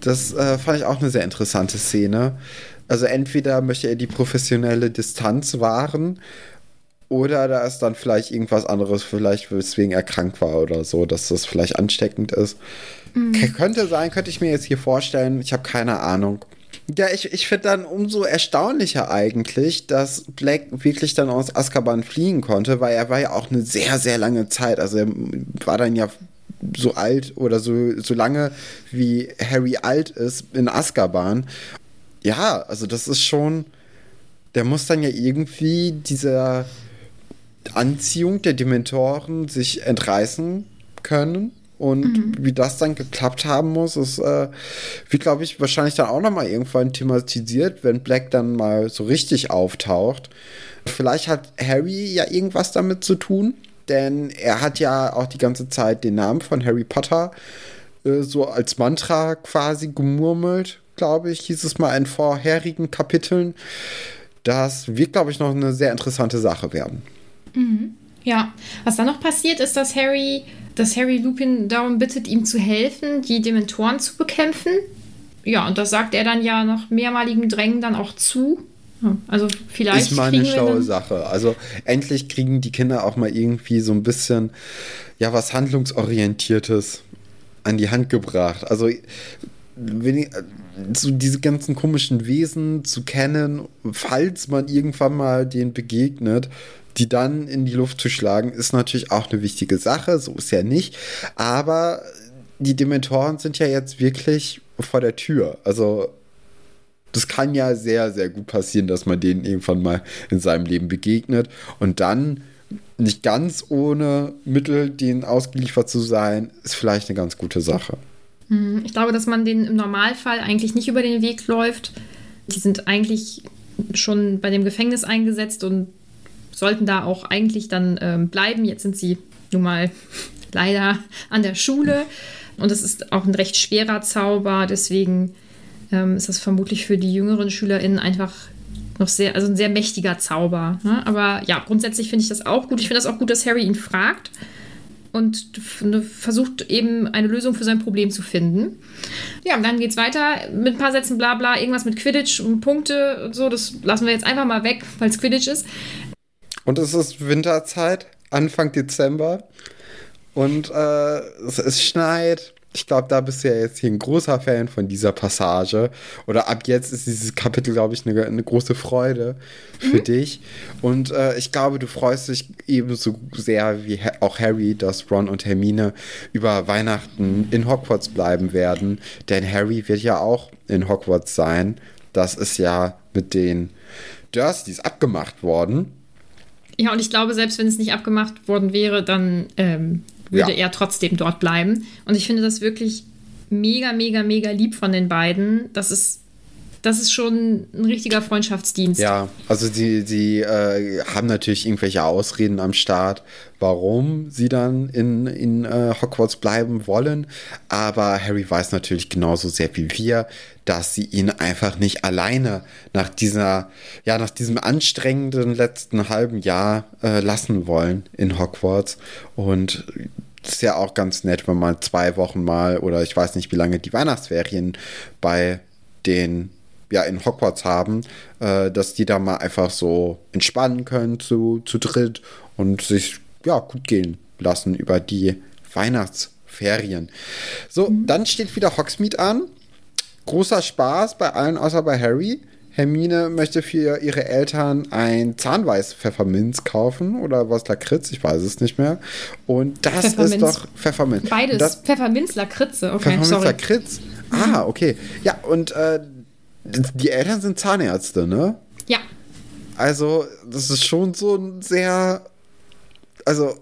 Das äh, fand ich auch eine sehr interessante Szene. Also entweder möchte er die professionelle Distanz wahren oder da ist dann vielleicht irgendwas anderes, vielleicht weswegen er krank war oder so, dass das vielleicht ansteckend ist. K- Könnte sein, könnte ich mir jetzt hier vorstellen. Ich habe keine Ahnung. Ja, ich, ich finde dann umso erstaunlicher eigentlich, dass Black wirklich dann aus Azkaban fliehen konnte, weil er war ja auch eine sehr, sehr lange Zeit. Also er war dann ja so alt oder so, so lange wie Harry alt ist in Azkaban. Ja, also das ist schon, der muss dann ja irgendwie dieser Anziehung der Dementoren sich entreißen können. Und mhm. wie das dann geklappt haben muss, ist, äh, wird, glaube ich, wahrscheinlich dann auch nochmal irgendwann thematisiert, wenn Black dann mal so richtig auftaucht. Vielleicht hat Harry ja irgendwas damit zu tun, denn er hat ja auch die ganze Zeit den Namen von Harry Potter äh, so als Mantra quasi gemurmelt, glaube ich, hieß es mal in vorherigen Kapiteln. Das wird, glaube ich, noch eine sehr interessante Sache werden. Mhm. Ja, was dann noch passiert, ist, dass Harry, dass Harry Lupin darum bittet, ihm zu helfen, die Dementoren zu bekämpfen. Ja, und das sagt er dann ja nach mehrmaligem Drängen dann auch zu. Also vielleicht. Ist mal eine schlaue Sache. Also endlich kriegen die Kinder auch mal irgendwie so ein bisschen, ja, was Handlungsorientiertes an die Hand gebracht. Also wenig, so diese ganzen komischen Wesen zu kennen, falls man irgendwann mal denen begegnet die dann in die Luft zu schlagen, ist natürlich auch eine wichtige Sache. So ist ja nicht. Aber die Dementoren sind ja jetzt wirklich vor der Tür. Also das kann ja sehr, sehr gut passieren, dass man denen irgendwann mal in seinem Leben begegnet und dann nicht ganz ohne Mittel denen ausgeliefert zu sein, ist vielleicht eine ganz gute Sache. Hm, ich glaube, dass man denen im Normalfall eigentlich nicht über den Weg läuft. Die sind eigentlich schon bei dem Gefängnis eingesetzt und sollten da auch eigentlich dann ähm, bleiben. Jetzt sind sie nun mal leider an der Schule und es ist auch ein recht schwerer Zauber. Deswegen ähm, ist das vermutlich für die jüngeren SchülerInnen einfach noch sehr, also ein sehr mächtiger Zauber. Ne? Aber ja, grundsätzlich finde ich das auch gut. Ich finde das auch gut, dass Harry ihn fragt und ne, versucht eben eine Lösung für sein Problem zu finden. Ja, und dann geht es weiter mit ein paar Sätzen bla bla, irgendwas mit Quidditch und Punkte und so. Das lassen wir jetzt einfach mal weg, weil es Quidditch ist. Und es ist Winterzeit, Anfang Dezember. Und äh, es, es schneit. Ich glaube, da bist du ja jetzt hier ein großer Fan von dieser Passage. Oder ab jetzt ist dieses Kapitel, glaube ich, eine, eine, große Freude für mhm. dich. Und äh, ich glaube, du freust dich ebenso sehr wie auch Harry, dass Ron und Hermine über Weihnachten in Hogwarts bleiben werden. Denn Harry wird ja auch in Hogwarts sein. Das ist ja mit den Dursleys abgemacht worden. Ja, und ich glaube, selbst wenn es nicht abgemacht worden wäre, dann ähm, würde ja. er trotzdem dort bleiben. Und ich finde das wirklich mega, mega, mega lieb von den beiden. Das ist, das ist schon ein richtiger Freundschaftsdienst. Ja, also sie, sie äh, haben natürlich irgendwelche Ausreden am Start, warum sie dann in, in äh, Hogwarts bleiben wollen. Aber Harry weiß natürlich genauso sehr wie wir, dass sie ihn einfach nicht alleine nach dieser, ja, nach diesem anstrengenden letzten halben Jahr äh, lassen wollen in Hogwarts. Und ist ja auch ganz nett, wenn man zwei Wochen mal oder ich weiß nicht, wie lange die Weihnachtsferien bei den ja in Hogwarts haben, äh, dass die da mal einfach so entspannen können zu, zu dritt und sich ja gut gehen lassen über die Weihnachtsferien. So, mhm. dann steht wieder Hogsmeade an großer Spaß bei allen außer bei Harry. Hermine möchte für ihre Eltern ein Zahnweiß-Pfefferminz kaufen oder was Lakritz, ich weiß es nicht mehr. Und das ist doch Pfefferminz. Beides, das, Pfefferminz, Lakritze, okay, Pfefferminz, sorry. Lakritz. Ah, okay. Ja, und äh, die Eltern sind Zahnärzte, ne? Ja. Also, das ist schon so ein sehr, also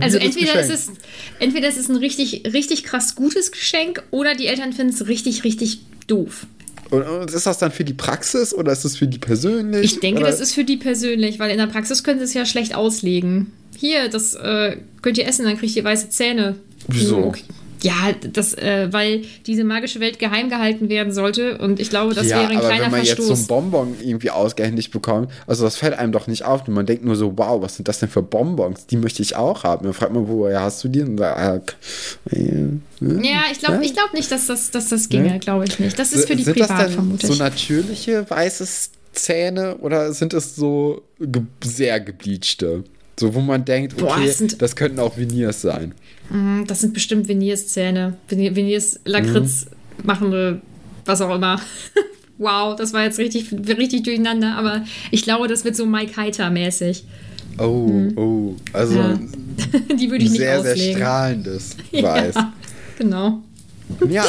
also entweder ist, es, entweder ist es ein richtig, richtig krass gutes Geschenk oder die Eltern finden es richtig, richtig doof. Und, und, ist das dann für die Praxis oder ist es für die persönlich? Ich denke, oder? das ist für die persönlich, weil in der Praxis können sie es ja schlecht auslegen. Hier, das äh, könnt ihr essen, dann kriegt ihr weiße Zähne. Wieso? Okay. Ja, das, äh, weil diese magische Welt geheim gehalten werden sollte und ich glaube, das ja, wäre ein aber kleiner wenn man Verstoß. jetzt so einen Bonbon irgendwie ausgehändigt bekommt, also das fällt einem doch nicht auf. Und man denkt nur so, wow, was sind das denn für Bonbons? Die möchte ich auch haben. Dann fragt man, woher hast du die? Und sagt, äh, äh, ja, ich glaube ich glaub nicht, dass das, dass das ginge, glaube ich nicht. Das ist für die sind Privat, das vermutlich. So natürliche weiße Zähne oder sind es so ge sehr gebleachte? So, wo man denkt, okay, Boah, das, das könnten auch Veneers sein. Mhm, das sind bestimmt Veneers-Zähne. Veneers Lakritz mhm. machende was auch immer. wow, das war jetzt richtig, richtig durcheinander, aber ich glaube, das wird so Mike Heiter-mäßig. Oh, hm. oh. Also ja. die würde ich nicht sehr, auslegen. sehr strahlendes Weiß. Ja, genau. Ja,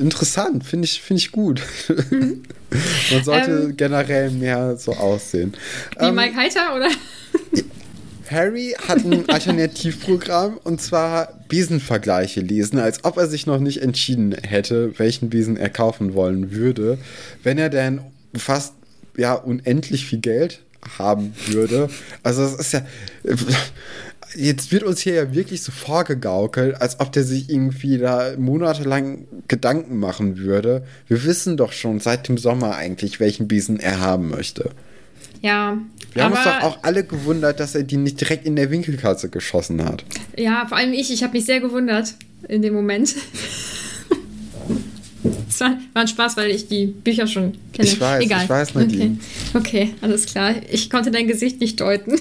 interessant, finde ich, find ich gut. Man sollte ähm, generell mehr so aussehen. Wie ähm, Mike Heiter, oder? Harry hat ein Alternativprogramm und zwar Besenvergleiche lesen, als ob er sich noch nicht entschieden hätte, welchen Besen er kaufen wollen würde, wenn er denn fast ja unendlich viel Geld haben würde. Also das ist ja jetzt wird uns hier ja wirklich so vorgegaukelt, als ob der sich irgendwie da monatelang Gedanken machen würde. Wir wissen doch schon seit dem Sommer eigentlich, welchen Besen er haben möchte. Ja. Wir haben uns doch auch alle gewundert, dass er die nicht direkt in der Winkelkatze geschossen hat. Ja, vor allem ich. Ich habe mich sehr gewundert in dem Moment. Es war, war, ein Spaß, weil ich die Bücher schon kenne. Ich weiß, Egal. ich weiß, Nadine. Okay. okay, alles klar. Ich konnte dein Gesicht nicht deuten.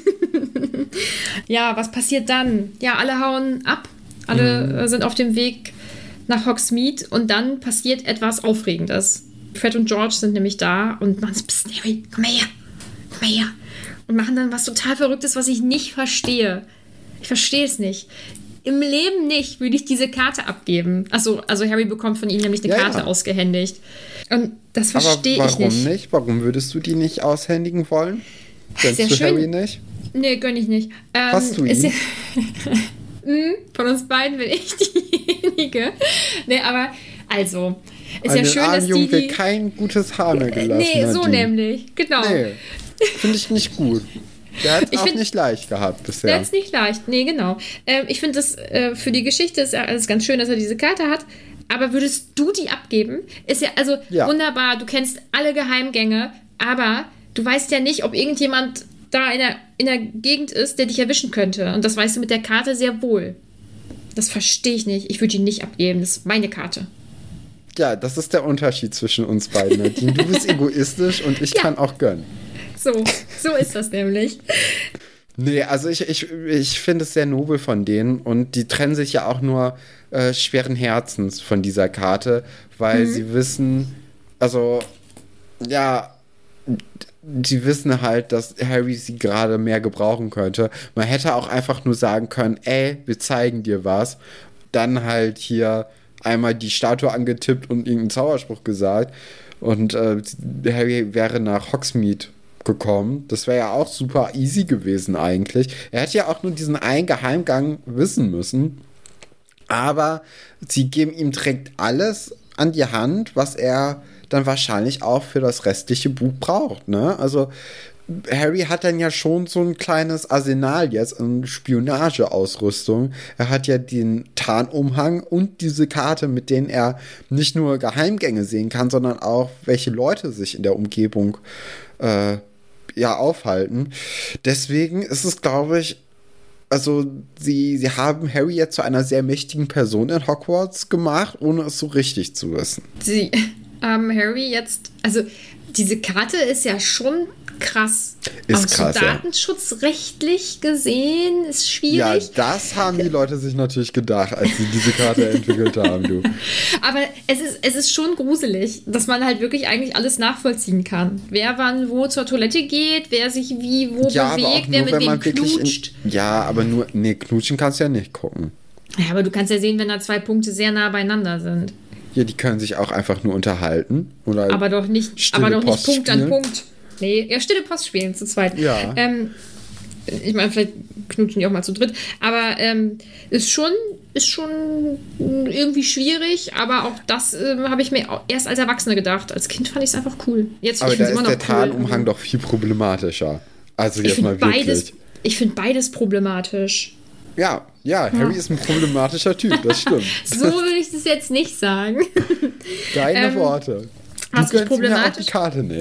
ja, was passiert dann? Ja, alle hauen ab. Alle mhm. sind auf dem Weg nach Hogsmeade und dann passiert etwas Aufregendes. Fred und George sind nämlich da und machen so, Harry, komm her, her. Und machen dann was total Verrücktes, was ich nicht verstehe. Ich verstehe es nicht. Im Leben nicht würde ich diese Karte abgeben. Also, also Harry bekommt von ihm nämlich eine ja, Karte ja. ausgehändigt. Und das verstehe ich nicht. Warum nicht? Warum würdest du die nicht aushändigen wollen? Gönnst du schön. Harry nicht? Nee, gönn ich nicht. Ähm, Hast du ihn? Ja, hm, von uns beiden bin ich diejenige. Nee, aber also, ist Eine ja schön, dass die, die kein gutes Haar mehr gelassen Nee, so nämlich. Genau. Nee, finde ich nicht gut. Der hat es auch nicht leicht gehabt bisher. Der hat es nicht leicht, nee, genau. Ähm, ich finde das äh, für die Geschichte ist alles ganz schön, dass er diese Karte hat. Aber würdest du die abgeben? Ist ja also ja. wunderbar, du kennst alle Geheimgänge, aber du weißt ja nicht, ob irgendjemand da in der, in der Gegend ist, der dich erwischen könnte. Und das weißt du mit der Karte sehr wohl. Das verstehe ich nicht. Ich würde die nicht abgeben. Das ist meine Karte. Ja, das ist der Unterschied zwischen uns beiden. Nadine. Du bist egoistisch und ich ja. kann auch gönnen. So, so ist das nämlich. Nee, also ich, ich, ich finde es sehr nobel von denen und die trennen sich ja auch nur äh, schweren Herzens von dieser Karte, weil mhm. sie wissen, also ja, sie wissen halt, dass Harry sie gerade mehr gebrauchen könnte. Man hätte auch einfach nur sagen können, ey, wir zeigen dir was. Dann halt hier einmal die Statue angetippt und irgendeinen Zauberspruch gesagt. Und äh, Harry wäre nach Hogsmeade gekommen. Das wäre ja auch super easy gewesen eigentlich. Er hätte ja auch nur diesen einen Geheimgang wissen müssen. Aber sie geben ihm direkt alles an die Hand, was er dann wahrscheinlich auch für das restliche Buch braucht. Ne? Also Harry hat dann ja schon so ein kleines Arsenal jetzt an Spionageausrüstung. Er hat ja den Tarnumhang und diese Karte, mit denen er nicht nur Geheimgänge sehen kann, sondern auch welche Leute sich in der Umgebung äh, ja aufhalten. Deswegen ist es, glaube ich, also sie, sie haben Harry jetzt zu einer sehr mächtigen Person in Hogwarts gemacht, ohne es so richtig zu wissen. Sie haben Harry jetzt, also diese Karte ist ja schon krass. Ist Auch krass, so datenschutzrechtlich ja. gesehen ist schwierig. Ja, das haben die Leute sich natürlich gedacht, als sie diese Karte entwickelt haben, du. Aber es ist, es ist schon gruselig, dass man halt wirklich eigentlich alles nachvollziehen kann. Wer wann wo zur Toilette geht, wer sich wie wo ja, bewegt, wer mit wem knutscht. In, ja, aber nur, nee, knutschen kannst du ja nicht gucken. Ja, aber du kannst ja sehen, wenn da zwei Punkte sehr nah beieinander sind. Ja, die können sich auch einfach nur unterhalten. Oder aber doch nicht, aber doch nicht Punkt spielen. an Punkt. Nee, ja, stille Post spielen zu zweit. Ja. Ähm, ich meine, vielleicht knutschen die auch mal zu dritt. Aber ähm, ist schon ist schon irgendwie schwierig, aber auch das äh, habe ich mir erst als Erwachsene gedacht. Als Kind fand ich es einfach cool. Jetzt aber da ist der Tarnumhang cool. doch viel problematischer. Also jetzt mal wirklich. Beides, ich finde beides problematisch. Ja, ja, Harry ja. ist ein problematischer Typ, das stimmt. so würde ich das jetzt nicht sagen. Deine ähm, Worte. Was ich problematisch.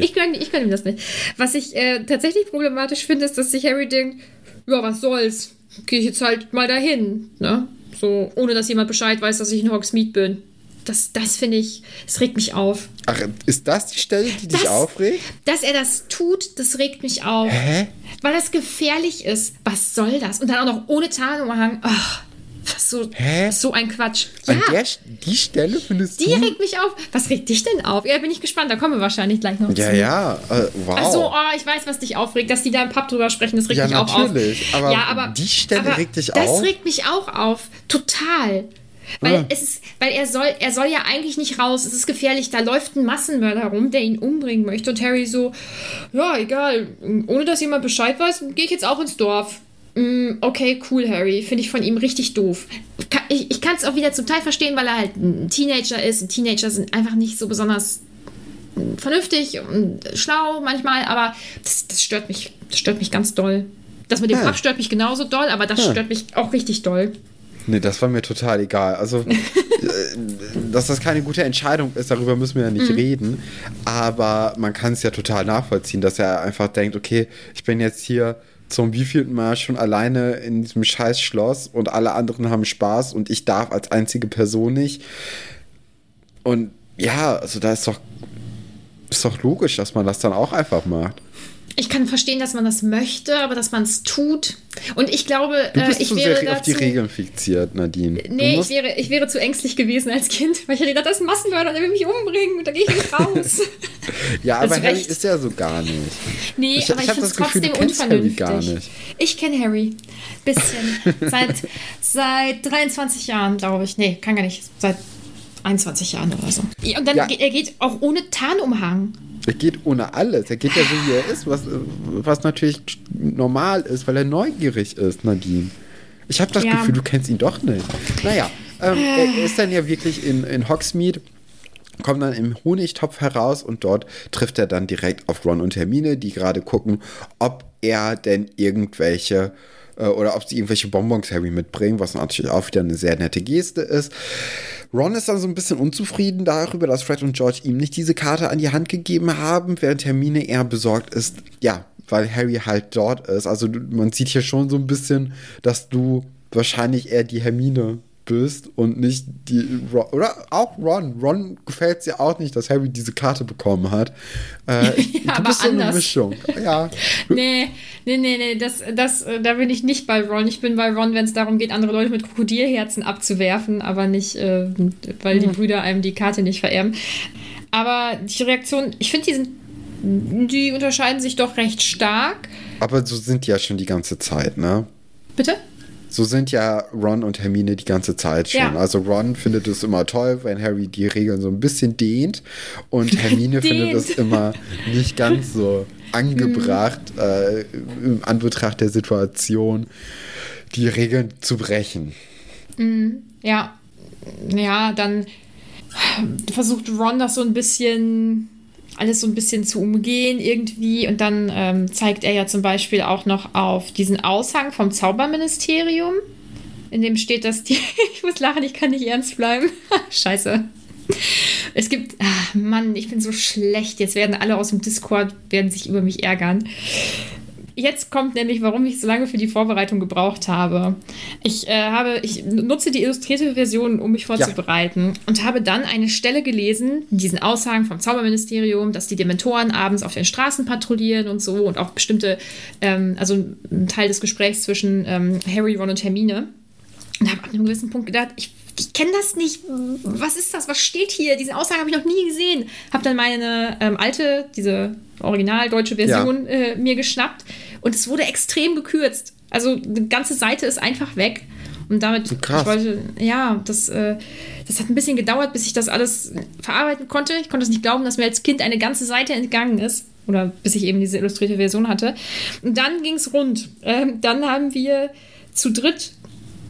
Ich gönne ich gönn ihm das nicht. Was ich äh, tatsächlich problematisch finde, ist, dass sich Harry denkt, ja, was soll's? Gehe ich jetzt halt mal dahin. Ne? So, ohne dass jemand Bescheid weiß, dass ich in Hogsmeade bin. Das, das finde ich, es regt mich auf. Ach, ist das die Stelle, die das, dich aufregt? Dass er das tut, das regt mich auf. Hä? Weil das gefährlich ist. Was soll das? Und dann auch noch ohne Tarnumhang. Oh, Das ist so, Hä? so ein Quatsch. Ja. An der die Stelle findest die du? Die regt mich auf. Was regt dich denn auf? Ja, bin ich gespannt. Da kommen wir wahrscheinlich gleich noch ja, zu. Ja, ja. Äh, wow. Achso, oh, ich weiß, was dich aufregt. Dass die da im Pub drüber sprechen, das regt ja, mich auch auf. Aber ja, aber die Stelle aber regt dich das auf? Das regt mich auch auf. Total. Weil, ah. es ist, weil er soll, er soll ja eigentlich nicht raus. Es ist gefährlich. Da läuft ein Massenmörder rum, der ihn umbringen möchte. Und Harry so, ja, egal. Ohne dass jemand Bescheid weiß, gehe ich jetzt auch ins Dorf. Mm, okay, cool, Harry. Finde ich von ihm richtig doof. Ich, ich kann es auch wieder zum Teil verstehen, weil er halt ein Teenager ist. Und Teenager sind einfach nicht so besonders vernünftig und schlau manchmal, aber das, das stört mich. Das stört mich ganz doll. Das mit dem ja. Pub stört mich genauso doll, aber das ja. stört mich auch richtig doll. Nee, das war mir total egal. Also, äh, dass das keine gute Entscheidung ist, darüber müssen wir ja nicht mhm. reden. Aber man kann es ja total nachvollziehen, dass er einfach denkt, okay, ich bin jetzt hier zum wievielten Mal schon alleine in diesem scheiß Schloss und alle anderen haben Spaß und ich darf als einzige Person nicht. Und ja, also da ist doch, ist doch logisch, dass man das dann auch einfach macht ich kann verstehen, dass man das möchte, aber dass man es tut. Und ich glaube, du bist äh, ich so wäre sehr dazu, auf die Regeln fixiert, Nadine. Nee, ich wäre, ich wäre zu ängstlich gewesen als Kind, weil ich hätte gedacht, das ist ein Massenmörder, der will mich umbringen und da gehe ich nicht raus. ja, aber Harry recht. ist ja so gar nicht. Nee, ich, aber ich, ich finde es trotzdem unvernünftig. Harry gar nicht. Ich kenne Harry. Bisschen. seit, seit 23 Jahren, glaube ich. Nee, kann gar nicht. Seit 21 Jahren oder so. Und dann ja. geht er geht auch ohne Tarnumhang. Er geht ohne alles. Er geht ja so, wie er ist, was, was natürlich normal ist, weil er neugierig ist, Nadine. Ich habe das ja. Gefühl, du kennst ihn doch nicht. Naja, ähm, er ist dann ja wirklich in, in Hogsmeade, kommt dann im Honigtopf heraus und dort trifft er dann direkt auf Ron und Hermine, die gerade gucken, ob er denn irgendwelche äh, oder ob sie irgendwelche Bonbons Harry mitbringen, was natürlich auch wieder eine sehr nette Geste ist. Ron ist dann so ein bisschen unzufrieden darüber, dass Fred und George ihm nicht diese Karte an die Hand gegeben haben, während Hermine eher besorgt ist, ja, weil Harry halt dort ist. Also man sieht hier schon so ein bisschen, dass du wahrscheinlich eher die Hermine bist und nicht die Ron, oder auch Ron. Ron gefällt es ja auch nicht, dass Harry diese Karte bekommen hat. Äh, ja, du bist so eine Mischung. Ja. Nee, nee, nee, nee, das, das, da bin ich nicht bei Ron. Ich bin bei Ron, wenn es darum geht, andere Leute mit Krokodilherzen abzuwerfen, aber nicht, äh, weil die. Brüder einem die Karte nicht vererben. Aber die Reaktion, ich finde, die sind die unterscheiden sich doch recht stark. Aber so sind die ja schon die ganze Zeit, ne? Bitte? So sind ja Ron und Hermine die ganze Zeit schon. Ja. Also Ron findet es immer toll, wenn Harry die Regeln so ein bisschen dehnt und Hermine findet es immer nicht ganz so angebracht, mhm. äh, im Anbetracht der Situation, die Regeln zu brechen. Mhm. Ja, ja, dann versucht Ron das so ein bisschen alles so ein bisschen zu umgehen irgendwie. Und dann ähm, zeigt er ja zum Beispiel auch noch auf diesen Aushang vom Zauberministerium, in dem steht, dass die. ich muss lachen, ich kann nicht ernst bleiben. Scheiße. Es gibt, ach Mann, ich bin so schlecht. Jetzt werden alle aus dem Discord werden sich über mich ärgern. Jetzt kommt nämlich, warum ich so lange für die Vorbereitung gebraucht habe. Ich äh, habe, ich nutze die illustrierte Version, um mich vorzubereiten ja. und habe dann eine Stelle gelesen, diesen Aussagen vom Zauberministerium, dass die Dementoren abends auf den Straßen patrouillieren und so und auch bestimmte, ähm, also ein Teil des Gesprächs zwischen ähm, Harry, Ron und Hermine. Und habe ab einem gewissen Punkt gedacht, ich ich kenne das nicht. Was ist das? Was steht hier? Diese Aussagen habe ich noch nie gesehen. Habe dann meine ähm, alte, diese original deutsche Version ja. äh, mir geschnappt und es wurde extrem gekürzt. Also die ganze Seite ist einfach weg. Und damit, Krass. wollte, ja, das, äh, das hat ein bisschen gedauert, bis ich das alles verarbeiten konnte. Ich konnte es nicht glauben, dass mir als Kind eine ganze Seite entgangen ist. Oder bis ich eben diese illustrierte Version hatte. Und dann ging es rund. Ähm, dann haben wir zu dritt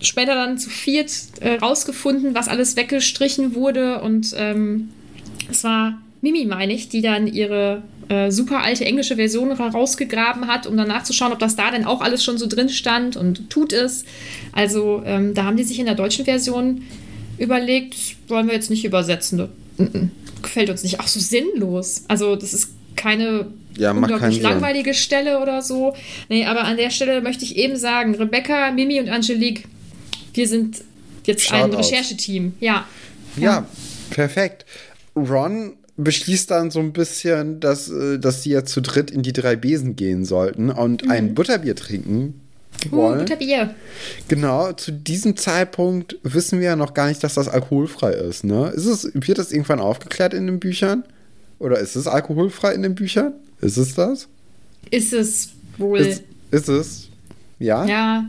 später dann zu viert äh, rausgefunden, was alles weggestrichen wurde. Und ähm, es war Mimi, meine ich, die dann ihre äh, super alte englische Version rausgegraben hat, um dann nachzuschauen, ob das da denn auch alles schon so drin stand und tut es. Also ähm, da haben die sich in der deutschen Version überlegt, wollen wir jetzt nicht übersetzen. Gefällt uns nicht. Auch so sinnlos. Also das ist keine ja, unglaublich langweilige Sinn. Stelle oder so. Nee, aber an der Stelle möchte ich eben sagen, Rebecca, Mimi und Angelique wir sind jetzt Shout ein Rechercheteam. Ja. ja. Ja, perfekt. Ron beschließt dann so ein bisschen, dass, äh, dass sie ja zu dritt in die drei Besen gehen sollten und mhm. ein Butterbier trinken wollen. Uh, guter Bier. Genau, zu diesem Zeitpunkt wissen wir ja noch gar nicht, dass das alkoholfrei ist. Ne? Ist es, wird das irgendwann aufgeklärt in den Büchern? Oder ist es alkoholfrei in den Büchern? Ist es das? Ist es wohl. Ist, ist es? Ja? Ja.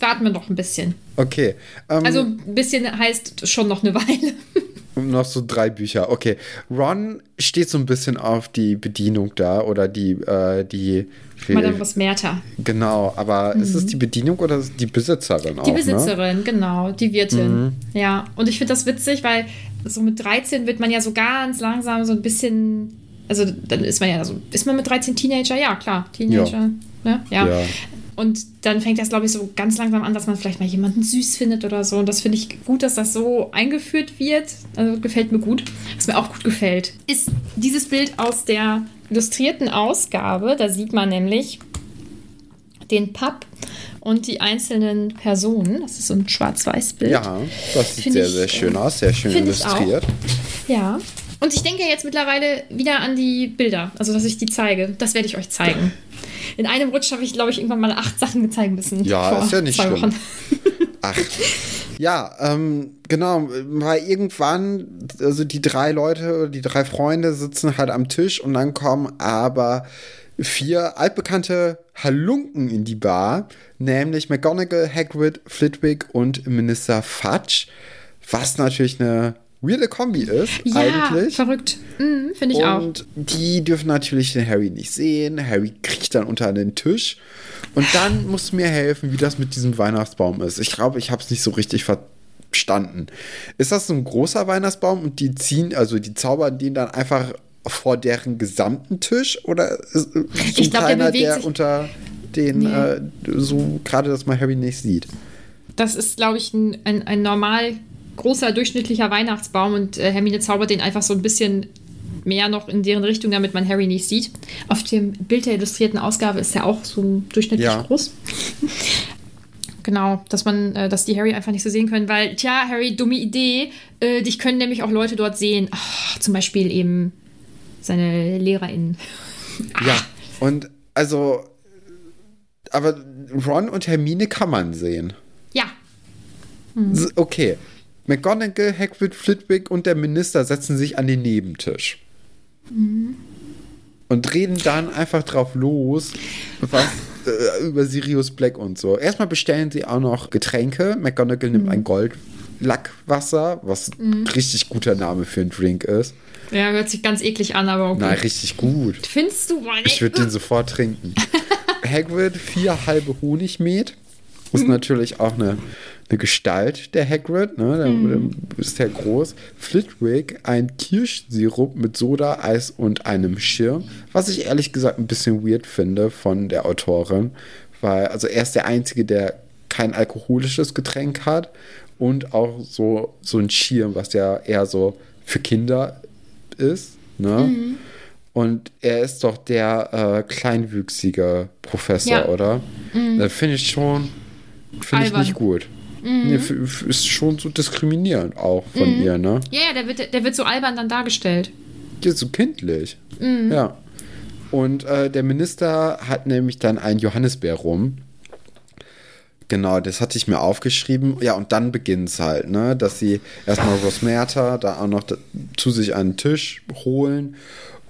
Warten wir noch ein bisschen. Okay. Ähm, Also ein bisschen heißt schon noch eine Weile. noch so drei Bücher. Okay. Ron steht so ein bisschen auf die Bedienung da oder die, äh, die. Madame Rosmerta. Genau, aber ist es die Bedienung oder ist es die Besitzerin auch? Die Ne? Besitzerin, genau, die Wirtin. Ja, und ich finde das witzig, weil so mit 13 wird man ja so ganz langsam so ein bisschen. Also dann ist man ja so. Ist man mit 13 Teenager? Ja, klar, Teenager. Ne? Ja. Ja. Und dann fängt das, glaube ich, so ganz langsam an, dass man vielleicht mal jemanden süß findet oder so. Und das finde ich gut, dass das so eingeführt wird. Also gefällt mir gut. Was mir auch gut gefällt, ist dieses Bild aus der illustrierten Ausgabe. Da sieht man nämlich den Pub und die einzelnen Personen. Das ist so ein Schwarz-Weiß-Bild. Ja, das sieht Find sehr, ich, sehr schön aus, sehr schön illustriert. Ja. Und ich denke jetzt mittlerweile wieder an die Bilder, also dass ich die zeige. Das werde ich euch zeigen. In einem Rutsch habe ich, glaube ich, irgendwann mal acht Sachen gezeigt müssen. Ja, vor ist ja nicht schlimm. Wochen. Ach. Ja, ähm, genau, weil irgendwann, also die drei Leute, die drei Freunde sitzen halt am Tisch und dann kommen aber vier altbekannte Halunken in die Bar, nämlich McGonagall, Hagrid, Flitwick und Minister Fudge, was natürlich eine weirde Kombi ist, Ja, eigentlich. verrückt. Mhm, Finde ich auch. Und die dürfen natürlich den Harry nicht sehen. Harry kriecht dann unter den Tisch. Und dann musst du mir helfen, wie das mit diesem Weihnachtsbaum ist. Ich glaube, ich habe es nicht so richtig verstanden. Ist das so ein großer Weihnachtsbaum und die ziehen, also die zaubern den dann einfach vor deren gesamten Tisch? Oder ist so ein Ich glaub, der bewegt der sich- unter den, Nee. äh, so gerade, dass man Harry nicht sieht? Das ist, glaube ich, ein, ein, ein normal großer, durchschnittlicher Weihnachtsbaum und äh, Hermine zaubert den einfach so ein bisschen mehr noch in deren Richtung, damit man Harry nicht sieht. Auf dem Bild der illustrierten Ausgabe ist er auch so durchschnittlich Ja. groß. Genau, dass man, äh, dass die Harry einfach nicht so sehen können, weil, tja, Harry, dumme Idee, äh, dich können nämlich auch Leute dort sehen. Ach, zum Beispiel eben seine LehrerInnen. Ja, und also, aber Ron und Hermine kann man sehen. Ja, Okay. McGonagall, Hagrid, Flitwick und der Minister setzen sich an den Nebentisch. Und reden dann einfach drauf los, was, äh, über Sirius Black und so. Erstmal bestellen sie auch noch Getränke. McGonagall nimmt ein Goldlackwasser, was ein richtig guter Name für einen Drink ist. ja, hört sich ganz eklig an, aber okay. Nein, richtig gut. Findest du? Nee. Ich würde den sofort trinken. Hagrid, vier halbe Honigmet. Ist natürlich auch eine, eine Gestalt, der Hagrid. Ne? Der, der ist ja groß. Flitwick, ein Kirschsirup mit Soda, Eis und einem Schirm. Was ich ehrlich gesagt ein bisschen weird finde von der Autorin. Weil, also er ist der Einzige, der kein alkoholisches Getränk hat. Und auch so, so ein Schirm, was ja eher so für Kinder ist. Ne? Und er ist doch der äh, kleinwüchsige Professor, Ja. oder? Da finde ich schon, finde ich nicht gut. Nee, f- ist schon so diskriminierend auch von ihr, ne? Ja, ja, der wird, der wird so albern dann dargestellt. Ist so kindlich. Ja. Und äh, der Minister hat nämlich dann ein Johannisbeer rum. Genau, das hatte ich mir aufgeschrieben. Ja, und dann beginnt es halt, ne? Dass sie erstmal Rosmerta da auch noch zu sich an den Tisch holen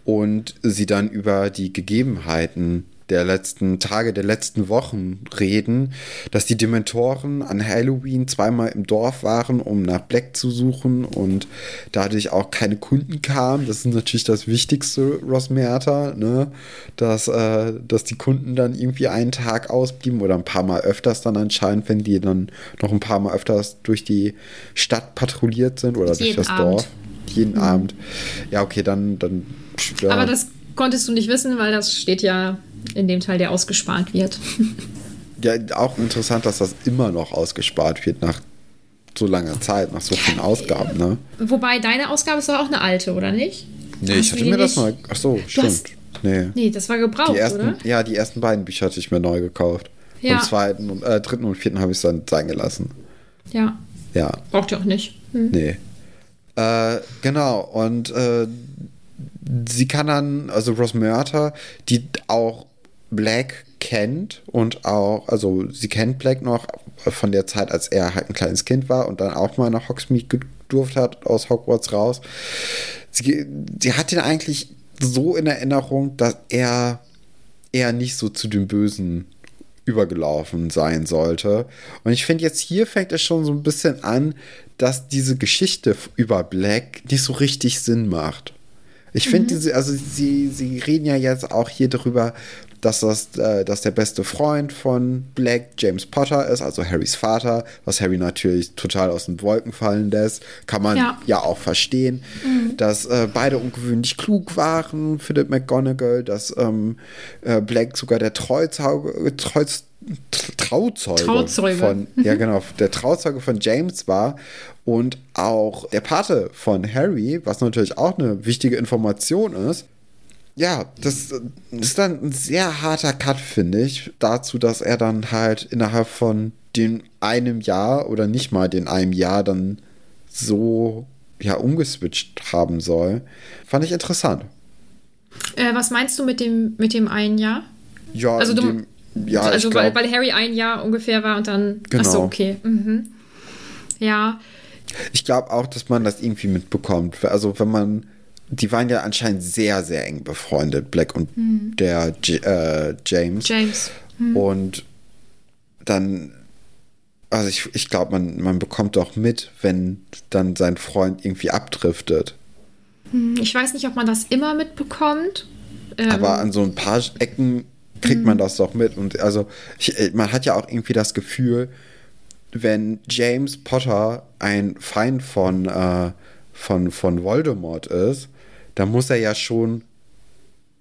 und sie dann über die Gegebenheiten der letzten Tage, der letzten Wochen reden, dass die Dementoren an Halloween zweimal im Dorf waren, um nach Black zu suchen und dadurch auch keine Kunden kamen. Das ist natürlich das Wichtigste, Rosmerta, ne? Dass, äh, dass die Kunden dann irgendwie einen Tag ausblieben oder ein paar Mal öfters dann anscheinend, wenn die dann noch ein paar Mal öfters durch die Stadt patrouilliert sind oder durch das Abend. Mhm. Dorf. Jeden Abend. Ja, okay, dann, dann ja. Aber das konntest du nicht wissen, weil das steht ja in dem Teil, der ausgespart wird. Ja, auch interessant, dass das immer noch ausgespart wird nach so langer Zeit, nach so vielen Ausgaben, ne? Wobei deine Ausgabe ist doch auch eine alte, oder nicht? Nee, Hast ich hatte mir das mal. Ach so, stimmt. hast- nee. Nee, das war gebraucht, ersten, oder? ja, die ersten beiden Bücher hatte ich mir neu gekauft. Ja. Am zweiten und äh, dritten und vierten habe ich es dann sein gelassen. Ja, Ja, braucht ihr auch nicht. Hm. nee. Äh, genau, und äh, sie kann dann, also Rosmerta, die auch Black kennt und auch, also sie kennt Black noch von der Zeit, als er halt ein kleines Kind war und dann auch mal nach Hogsmeade gedurft hat, aus Hogwarts raus. Sie, sie hat ihn eigentlich so in Erinnerung, dass er eher nicht so zu dem Bösen übergelaufen sein sollte. Und ich finde, jetzt hier fängt es schon so ein bisschen an, dass diese Geschichte über Black nicht so richtig Sinn macht. Ich finde mhm. diese, also sie, sie reden ja jetzt auch hier darüber, dass das äh, dass der beste Freund von Black James Potter ist, also Harrys Vater, was Harry natürlich total aus den Wolken fallen lässt. Kann man ja, ja auch verstehen, mhm. dass äh, beide ungewöhnlich klug waren, Philip McGonagall, dass ähm, äh, Black sogar der Treuzeuge, Treuz, Trauzeuge, Trauzeuge. von, mhm. ja genau, der Trauzeuge von James war und auch der Pate von Harry, was natürlich auch eine wichtige Information ist ja, das ist dann ein sehr harter Cut, finde ich, dazu, dass er dann halt innerhalb von dem einem Jahr oder nicht mal den einem Jahr dann so ja umgeswitcht haben soll. Fand ich interessant. Äh, was meinst du mit dem, mit dem einen Jahr? Ja, also du, dem, ja, also glaub, weil, weil Harry ein Jahr ungefähr war und dann. Genau. Achso, okay. Mhm. Ja. Ich glaube auch, dass man das irgendwie mitbekommt. Also wenn man die waren ja anscheinend sehr, sehr eng befreundet, Black und mhm. der J äh, James. James. Mhm. Und dann, also ich, ich glaube, man, man bekommt doch mit, wenn dann sein Freund irgendwie abdriftet. Hm, ich weiß nicht, ob man das immer mitbekommt. Ähm, Aber an so ein paar Ecken kriegt man hm. das doch mit. Und also ich, äh, man hat ja auch irgendwie das Gefühl, wenn James Potter ein Feind von, äh, von, von Voldemort ist, da muss er ja schon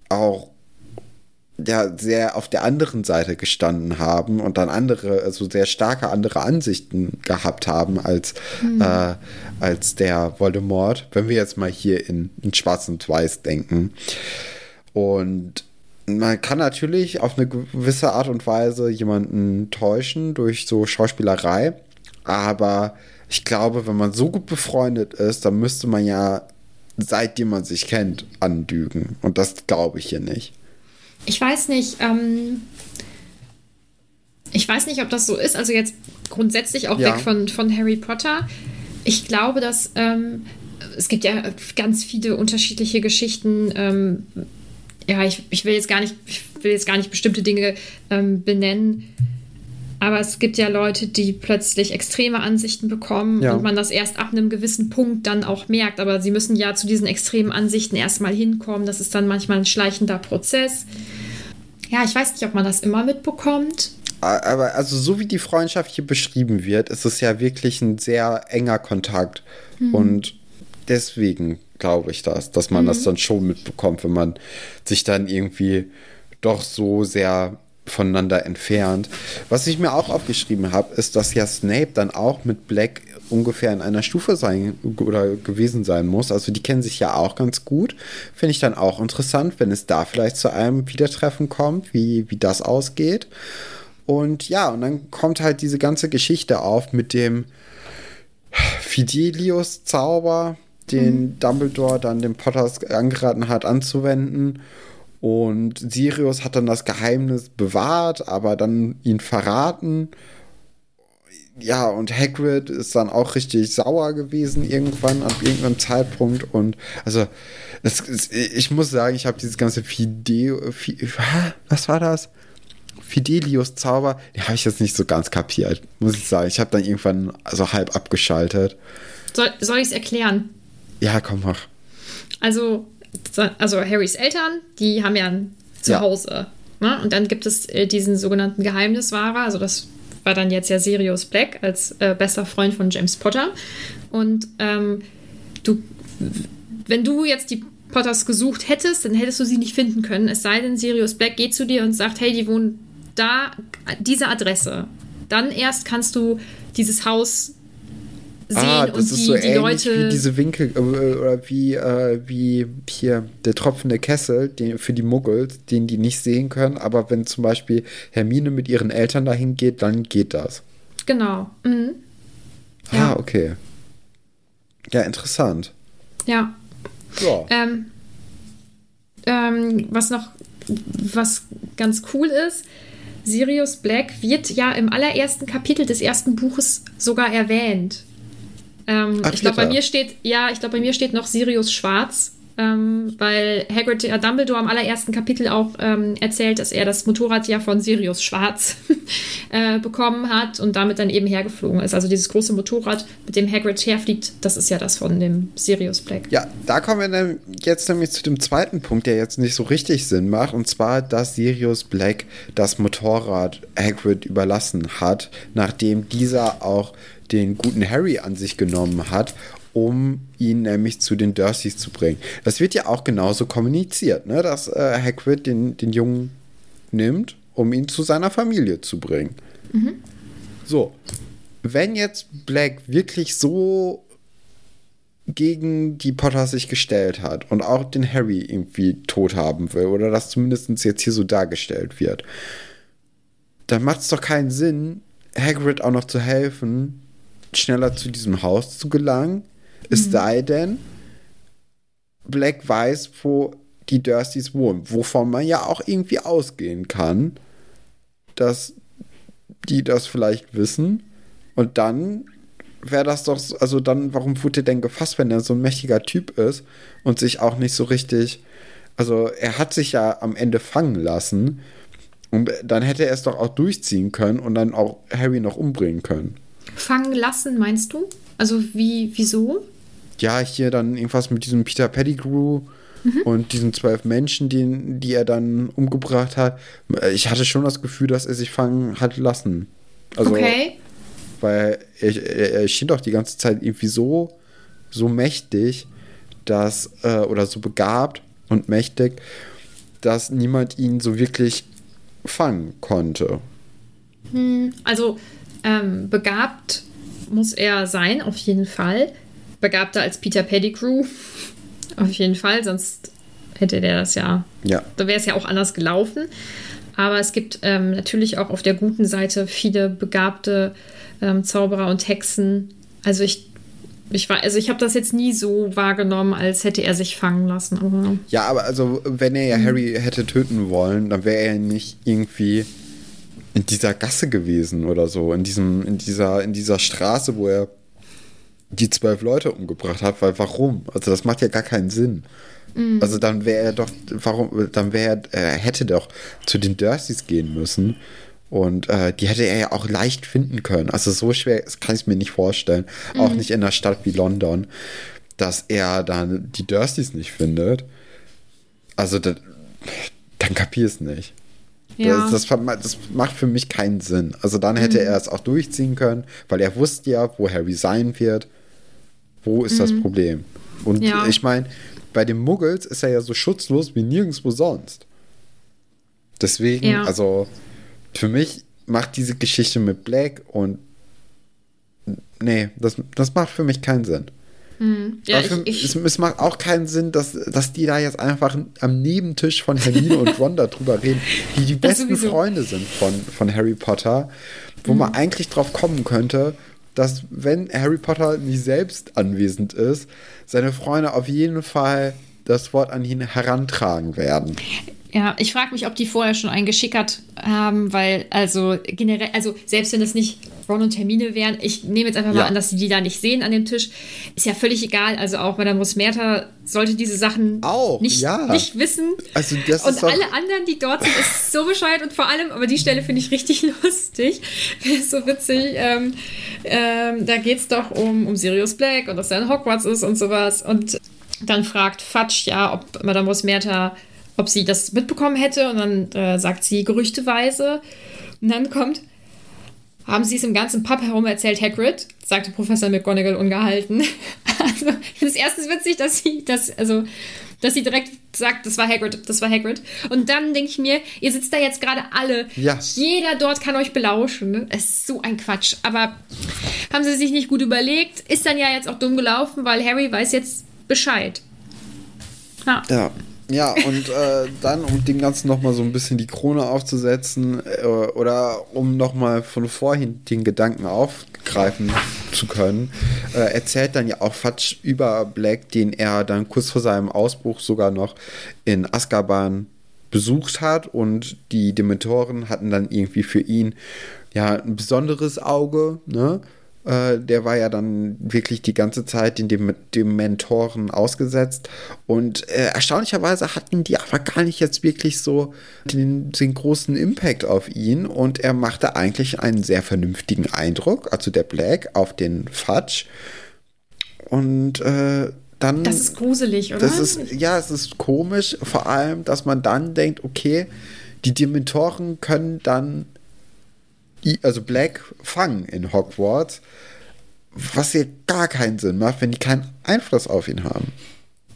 auch ja sehr auf der anderen Seite gestanden haben und dann andere, also sehr starke andere Ansichten gehabt haben als, mhm. äh, als der Voldemort, wenn wir jetzt mal hier in, in Schwarz und Weiß denken. Und man kann natürlich auf eine gewisse Art und Weise jemanden täuschen durch so Schauspielerei, aber ich glaube, wenn man so gut befreundet ist, dann müsste man ja seitdem man sich kennt, andügen. Und das glaube ich hier nicht. Ich weiß nicht, ähm, ich weiß nicht, ob das so ist. Also jetzt grundsätzlich auch ja. weg von, von Harry Potter. Ich glaube, dass ähm, es gibt ja ganz viele unterschiedliche Geschichten. Ähm, ja, ich, ich will jetzt gar nicht, ich will jetzt gar nicht bestimmte Dinge ähm, benennen aber es gibt ja Leute, die plötzlich extreme Ansichten bekommen ja. und man das erst ab einem gewissen Punkt dann auch merkt. Aber sie müssen ja zu diesen extremen Ansichten erstmal hinkommen. Das ist dann manchmal ein schleichender Prozess. Ja, ich weiß nicht, ob man das immer mitbekommt. Aber also so wie die Freundschaft hier beschrieben wird, ist es ja wirklich ein sehr enger Kontakt. Mhm. Und deswegen glaube ich das, dass man mhm. das dann schon mitbekommt, wenn man sich dann irgendwie doch so sehr voneinander entfernt. Was ich mir auch aufgeschrieben habe, ist, dass ja Snape dann auch mit Black ungefähr in einer Stufe sein oder gewesen sein muss. Also die kennen sich ja auch ganz gut. Finde ich dann auch interessant, wenn es da vielleicht zu einem Wiedertreffen kommt, wie, wie das ausgeht. Und ja, und dann kommt halt diese ganze Geschichte auf mit dem Fidelius-Zauber, den mhm. Dumbledore dann dem Potters angeraten hat anzuwenden. Und Sirius hat dann das Geheimnis bewahrt, aber dann ihn verraten. Ja, und Hagrid ist dann auch richtig sauer gewesen irgendwann an irgendeinem Zeitpunkt. Und also, das, ich muss sagen, ich habe dieses ganze Fide, Fide, was war das? Fidelius-Zauber, den habe ich jetzt nicht so ganz kapiert, muss ich sagen. Ich habe dann irgendwann so halb abgeschaltet. Soll, soll ich es erklären? Ja, komm, mach. Also, also Harrys Eltern, die haben ja ein Zuhause. Ja. Ne? Und dann gibt es äh, diesen sogenannten Geheimniswahrer, also das war dann jetzt ja Sirius Black als äh, bester Freund von James Potter. Und ähm, du, wenn du jetzt die Potters gesucht hättest, dann hättest du sie nicht finden können. Es sei denn, Sirius Black geht zu dir und sagt, hey, die wohnen da, diese Adresse. Dann erst kannst du dieses Haus sehen ah, das und ist die, so die Leute. Wie diese Winkel äh, oder wie, äh, wie hier der tropfende Kessel den, für die Muggels, den die nicht sehen können. Aber wenn zum Beispiel Hermine mit ihren Eltern dahin geht, dann geht das. Genau. Mhm. Ah, ja. okay. Ja, interessant. Ja. Ja. Ähm, ähm, was noch was ganz cool ist, Sirius Black wird ja im allerersten Kapitel des ersten Buches sogar erwähnt. Ähm, Ach, ich glaube, bei mir steht, ja, ich glaube, bei mir steht noch Sirius Schwarz ähm, weil Hagrid ja Dumbledore am allerersten Kapitel auch ähm, erzählt, dass er das Motorrad ja von Sirius Schwarz äh, bekommen hat und damit dann eben hergeflogen ist. Also dieses große Motorrad, mit dem Hagrid herfliegt, das ist ja das von dem Sirius Black. Ja, da kommen wir dann jetzt nämlich zu dem zweiten Punkt, der jetzt nicht so richtig Sinn macht, und zwar, dass Sirius Black das Motorrad Hagrid überlassen hat, nachdem dieser auch den guten Harry an sich genommen hat um ihn nämlich zu den Dursleys zu bringen. Das wird ja auch genauso kommuniziert, ne? dass äh, Hagrid den, den Jungen nimmt, um ihn zu seiner Familie zu bringen. Mhm. So, wenn jetzt Black wirklich so gegen die Potter sich gestellt hat und auch den Harry irgendwie tot haben will oder das zumindest jetzt hier so dargestellt wird, dann macht es doch keinen Sinn, Hagrid auch noch zu helfen, schneller zu diesem Haus zu gelangen, es mhm. sei denn, Black weiß, wo die Dursleys wohnen, wovon man ja auch irgendwie ausgehen kann, dass die das vielleicht wissen. Und dann wäre das doch, also dann, warum wurde er denn gefasst, wenn er so ein mächtiger Typ ist und sich auch nicht so richtig, also er hat sich ja am Ende fangen lassen und dann hätte er es doch auch durchziehen können und dann auch Harry noch umbringen können. Fangen lassen, meinst du? Also wie, wieso? ja, hier dann irgendwas mit diesem Peter Pettigrew mhm. und diesen zwölf Menschen, die, die er dann umgebracht hat. Ich hatte schon das Gefühl, dass er sich fangen hat lassen. Also, okay. Weil er, er schien doch die ganze Zeit irgendwie so, so mächtig, dass, äh, oder so begabt und mächtig, dass niemand ihn so wirklich fangen konnte. Hm, also ähm, begabt muss er sein, auf jeden Fall begabter als Peter Pettigrew. Auf jeden Fall, sonst hätte der das ja. Ja. Da wäre es ja auch anders gelaufen. Aber es gibt ähm, natürlich auch auf der guten Seite viele begabte ähm, Zauberer und Hexen. Also ich ich war, also ich habe das jetzt nie so wahrgenommen, als hätte er sich fangen lassen. Aber ja, aber also wenn er ja mhm. Harry hätte töten wollen, dann wäre er nicht irgendwie in dieser Gasse gewesen oder so, in diesem, in dieser, in dieser Straße, wo er die zwölf Leute umgebracht hat, weil warum? Also das macht ja gar keinen Sinn. Mhm. Also dann wäre er doch, warum, dann wäre er, hätte doch zu den Dursleys gehen müssen. Und äh, die hätte er ja auch leicht finden können. Also so schwer das kann ich mir nicht vorstellen. Mhm. Auch nicht in einer Stadt wie London, dass er dann die Dursleys nicht findet. Also dann, dann kapier es nicht. Ja. Das, das, das, macht für mich keinen Sinn. Also dann hätte mhm. er es auch durchziehen können, weil er wusste ja, wo Harry sein wird. Wo ist mhm. das Problem? Und ja. ich meine, bei den Muggels ist er ja so schutzlos wie nirgendwo sonst. Deswegen, ja. also für mich macht diese Geschichte mit Black und nee, das, das macht für mich keinen Sinn. Hm. Ja, ich, ich, es, es, macht auch keinen Sinn, dass, dass die da jetzt einfach am Nebentisch von Hermine und Ron darüber reden, die die besten Freunde sind von, von Harry Potter, wo mhm. man eigentlich drauf kommen könnte, dass wenn Harry Potter nicht selbst anwesend ist, seine Freunde auf jeden Fall das Wort an ihn herantragen werden. Ja, ich frage mich, ob die vorher schon einen geschickert haben, weil also generell, also selbst wenn das nicht Und Termine wären, ich nehme jetzt einfach ja. mal an, dass sie die da nicht sehen an dem Tisch, ist ja völlig egal. Also auch Madame Rosmerta sollte diese Sachen auch, nicht, ja. nicht wissen. Also das und alle anderen, die dort sind, ist so bescheuert und vor allem, aber die Stelle finde ich richtig lustig, ist so witzig. Ähm, ähm, da geht es doch um, um Sirius Black und dass er in Hogwarts ist und sowas und dann fragt Fatsch ja, ob Madame Rosmerta ob sie das mitbekommen hätte. Und dann äh, sagt sie gerüchteweise. Und dann kommt, haben sie es im ganzen Pub herum erzählt, Hagrid, sagte Professor McGonagall ungehalten. also, ich finde es erstens witzig, dass sie das, also, dass sie direkt sagt, das war Hagrid, das war Hagrid. Und dann denke ich mir, ihr sitzt da jetzt gerade alle. Ja. Jeder dort kann euch belauschen. Ne? Es ist so ein Quatsch. Aber haben sie sich nicht gut überlegt, ist dann ja jetzt auch dumm gelaufen, weil Harry weiß jetzt Bescheid. Ja. ja. Ja, und äh, dann, um dem Ganzen nochmal so ein bisschen die Krone aufzusetzen äh, oder um nochmal von vorhin den Gedanken aufgreifen zu können, äh, erzählt dann ja auch Fatsch über Black, den er dann kurz vor seinem Ausbruch sogar noch in Azkaban besucht hat und die Dementoren hatten dann irgendwie für ihn ja ein besonderes Auge, ne? Äh, der war ja dann wirklich die ganze Zeit in dem, dem Mentoren ausgesetzt. Und äh, erstaunlicherweise hatten die aber gar nicht jetzt wirklich so den, den, großen Impact auf ihn. Und er machte eigentlich einen sehr vernünftigen Eindruck, also der Black auf den Fudge. Und äh, dann. Das ist gruselig, oder? Das ist, ja, es ist komisch, vor allem, dass man dann denkt, okay, die Dementoren können dann also Black fangen in Hogwarts, was hier gar keinen Sinn macht, wenn die keinen Einfluss auf ihn haben.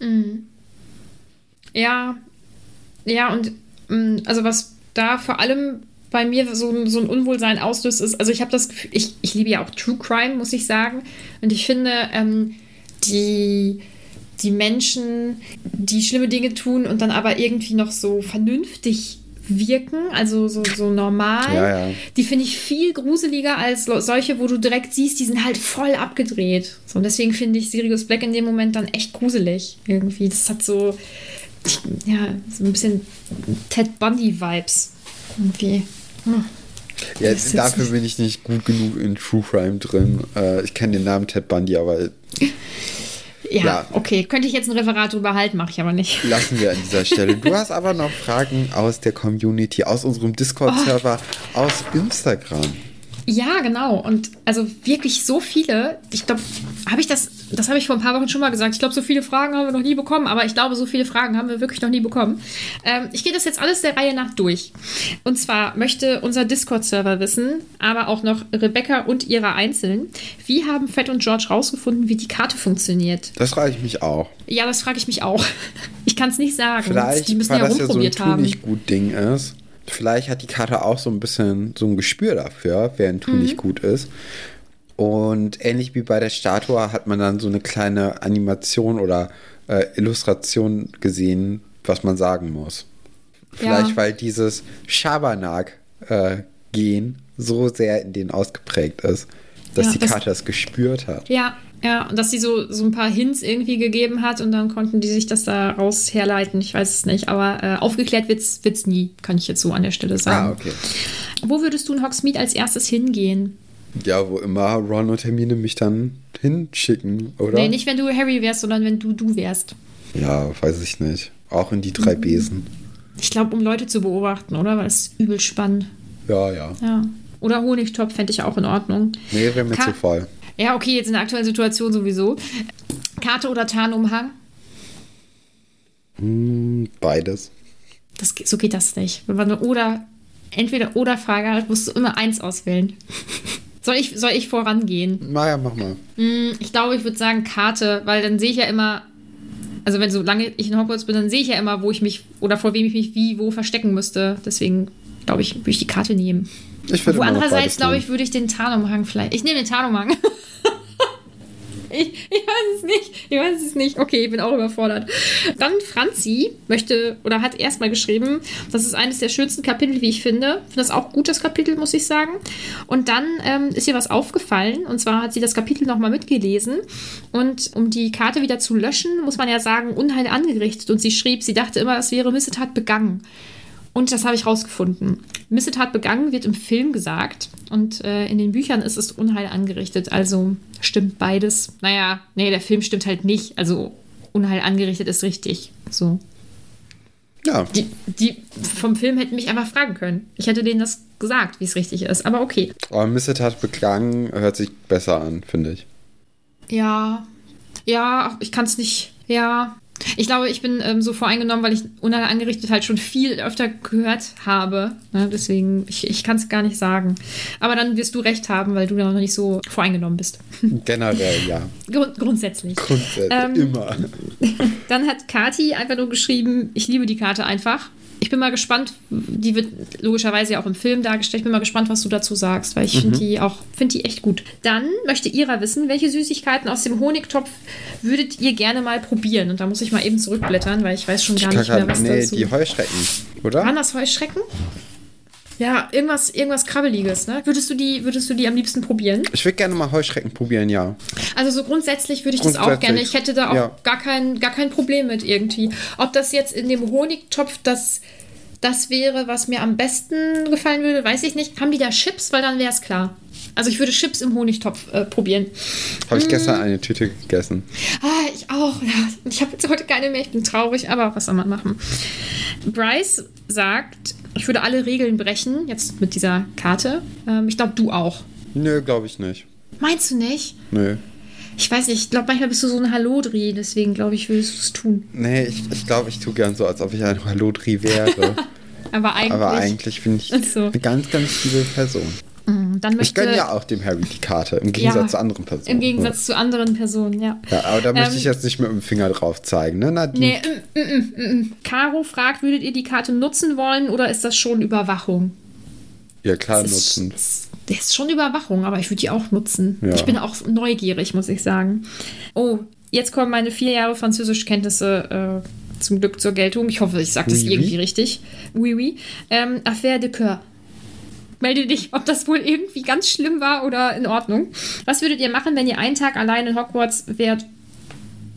Mhm. Ja, ja, und mm, also was da vor allem bei mir so, so ein Unwohlsein auslöst, ist, also ich habe das Gefühl, ich, ich liebe ja auch True Crime, muss ich sagen. Und ich finde, ähm, die, die Menschen, die schlimme Dinge tun und dann aber irgendwie noch so vernünftig wirken, also so, so normal, ja, ja. die finde ich viel gruseliger als solche, wo du direkt siehst, die sind halt voll abgedreht. So, und deswegen finde ich Sirius Black in dem Moment dann echt gruselig irgendwie. Das hat so, ja, so ein bisschen Ted Bundy-Vibes irgendwie. Hm. Ja, dafür bin ich nicht gut genug in True Crime drin. Äh, ich kenne den Namen Ted Bundy, aber ja, ja, okay. Könnte ich jetzt ein Referat drüber halten, mache ich aber nicht. Lassen wir an dieser Stelle. Du hast aber noch Fragen aus der Community, aus unserem Discord-Server, oh. aus Instagram. Ja, genau. Und also wirklich so viele. Ich glaube, habe ich das, das habe ich vor ein paar Wochen schon mal gesagt. Ich glaube, so viele Fragen haben wir noch nie bekommen, aber ich glaube, so viele Fragen haben wir wirklich noch nie bekommen. Ähm, ich gehe das jetzt alles der Reihe nach durch. Und zwar möchte unser Discord-Server wissen, aber auch noch Rebecca und ihre Einzelnen, wie haben Fett und George rausgefunden, wie die Karte funktioniert? Das frage ich mich auch. Ja, das frage ich mich auch. Ich kann es nicht sagen. Vielleicht, die müssen ja rumprobiert ja so ein haben. nicht gut Ding ist vielleicht hat die Karte auch so ein bisschen so ein Gespür dafür, wer ein Tu mhm. nicht gut ist. Und ähnlich wie bei der Statue hat man dann so eine kleine Animation oder äh, Illustration gesehen, was man sagen muss. Vielleicht, ja. weil dieses Schabernack-Gen äh, so sehr in denen ausgeprägt ist, dass ja, die Karte das, das gespürt hat. Ja, ja, und dass sie so, so ein paar Hints irgendwie gegeben hat und dann konnten die sich das da raus herleiten. Ich weiß es nicht, aber äh, aufgeklärt wird es nie, kann ich jetzt so an der Stelle sagen. Ah, okay. Wo würdest du in Hogsmeade als erstes hingehen? Ja, wo immer Ron und Hermine mich dann hinschicken, oder? Nee, nicht wenn du Harry wärst, sondern wenn du du wärst. Ja, weiß ich nicht. Auch in die drei mhm. Besen. Ich glaube, um Leute zu beobachten, oder? Weil es übel spannend. Ja, ja. Ja. Oder Honigtopf fände ich auch in Ordnung. Nee, wäre mir Ka zu voll. Ja, okay, jetzt in der aktuellen Situation sowieso. Karte oder Tarnumhang? Hm, beides. Das, so geht das nicht. Wenn man eine oder, entweder oder Frage hat, musst du immer eins auswählen. Soll ich, soll ich vorangehen? Na ja, mach mal. Hm, ich glaube, ich würde sagen Karte, weil dann sehe ich ja immer, also wenn solange ich in Hogwarts bin, dann sehe ich ja immer, wo ich mich oder vor wem ich mich wie wo verstecken müsste. Deswegen glaube ich, würde ich die Karte nehmen. Ich würde andererseits, glaube ich, würde ich den Tarnumhang vielleicht. Ich nehme den Tarnumhang. Ich, ich, weiß es nicht. Ich weiß es nicht. Okay, ich bin auch überfordert. Dann Franzi möchte oder hat erstmal geschrieben, das ist eines der schönsten Kapitel, wie ich finde. Ich finde das auch gut, das Kapitel, muss ich sagen. Und dann ähm, ist ihr was aufgefallen. Und zwar hat sie das Kapitel nochmal mitgelesen. Und um die Karte wieder zu löschen, muss man ja sagen, Unheil angerichtet. Und sie schrieb, sie dachte immer, es wäre Missetat begangen. Und das habe ich rausgefunden. Missetat begangen wird im Film gesagt und äh, in den Büchern ist es Unheil angerichtet. Also stimmt beides. Naja, nee, der Film stimmt halt nicht. Also Unheil angerichtet ist richtig. So. Ja. Die, die vom Film hätten mich einfach fragen können. Ich hätte denen das gesagt, wie es richtig ist. Aber okay. Aber Missetat begangen hört sich besser an, finde ich. Ja. Ja, ich kann es nicht. Ja, ich glaube, ich bin ähm, so voreingenommen, weil ich Unheil angerichtet halt schon viel öfter gehört habe. Ne? Deswegen, ich, ich kann es gar nicht sagen. Aber dann wirst du recht haben, weil du da noch nicht so voreingenommen bist. Generell, ja. Grund, grundsätzlich. Grundsätzlich, ähm, immer. Dann hat Kati einfach nur geschrieben, ich liebe die Karte einfach. Ich bin mal gespannt, die wird logischerweise ja auch im Film dargestellt. Ich bin mal gespannt, was du dazu sagst, weil ich mhm. finde die auch, finde die echt gut. Dann möchte Ira wissen, welche Süßigkeiten aus dem Honigtopf würdet ihr gerne mal probieren? Und da muss ich mal eben zurückblättern, weil ich weiß schon gar nicht mehr, was nee, dazu. die Heuschrecken, oder? Waren das Heuschrecken? Ja, irgendwas, irgendwas Krabbeliges, ne? Würdest du die, würdest du die am liebsten probieren? Ich würde gerne mal Heuschrecken probieren, ja. Also so grundsätzlich würde ich grundsätzlich, das auch gerne. Ich hätte da auch ja. gar, kein, gar kein Problem mit irgendwie. Ob das jetzt in dem Honigtopf das Das wäre, was mir am besten gefallen würde, weiß ich nicht. Haben die da Chips? Weil dann wäre es klar. Also ich würde Chips im Honigtopf äh, probieren. Habe ich gestern eine Tüte gegessen. Ah, ich auch. Ja. Ich habe jetzt heute keine mehr. Ich bin traurig, aber was soll man machen? Bryce sagt, ich würde alle Regeln brechen, jetzt mit dieser Karte. Ähm, ich glaube, du auch. Nö, glaube ich nicht. Meinst du nicht? Nö. Ich weiß nicht, ich glaube, manchmal bist du so ein Hallodri, deswegen glaube ich, würdest du es tun. Nee, ich glaube, ich, glaub, ich tue gern so, als ob ich ein Hallodri wäre. Aber eigentlich. Aber eigentlich bin ich so. eine ganz, ganz liebe Person. Mm, Dann Ich möchte, gönne ja auch dem Harry die Karte, im Gegensatz Ja, zu anderen Personen. Im Gegensatz zu anderen Personen, ja. Ja, aber da möchte Ähm, ich jetzt nicht mit dem Finger drauf zeigen, ne, Nadine? Nee, mm, mm, mm, mm. Caro fragt, würdet ihr die Karte nutzen wollen oder ist das schon Überwachung? Ja, klar, Das ist, nutzen. das das ist schon Überwachung, aber ich würde die auch nutzen. Ja. Ich bin auch neugierig, muss ich sagen. Oh, jetzt kommen meine vier Jahre Französischkenntnisse äh, zum Glück zur Geltung. Ich hoffe, ich sage das Oui, oui. irgendwie richtig. Oui, oui. Ähm, Affaire de Coeur. Melde dich, ob das wohl irgendwie ganz schlimm war oder in Ordnung. Was würdet ihr machen, wenn ihr einen Tag allein in Hogwarts wärt,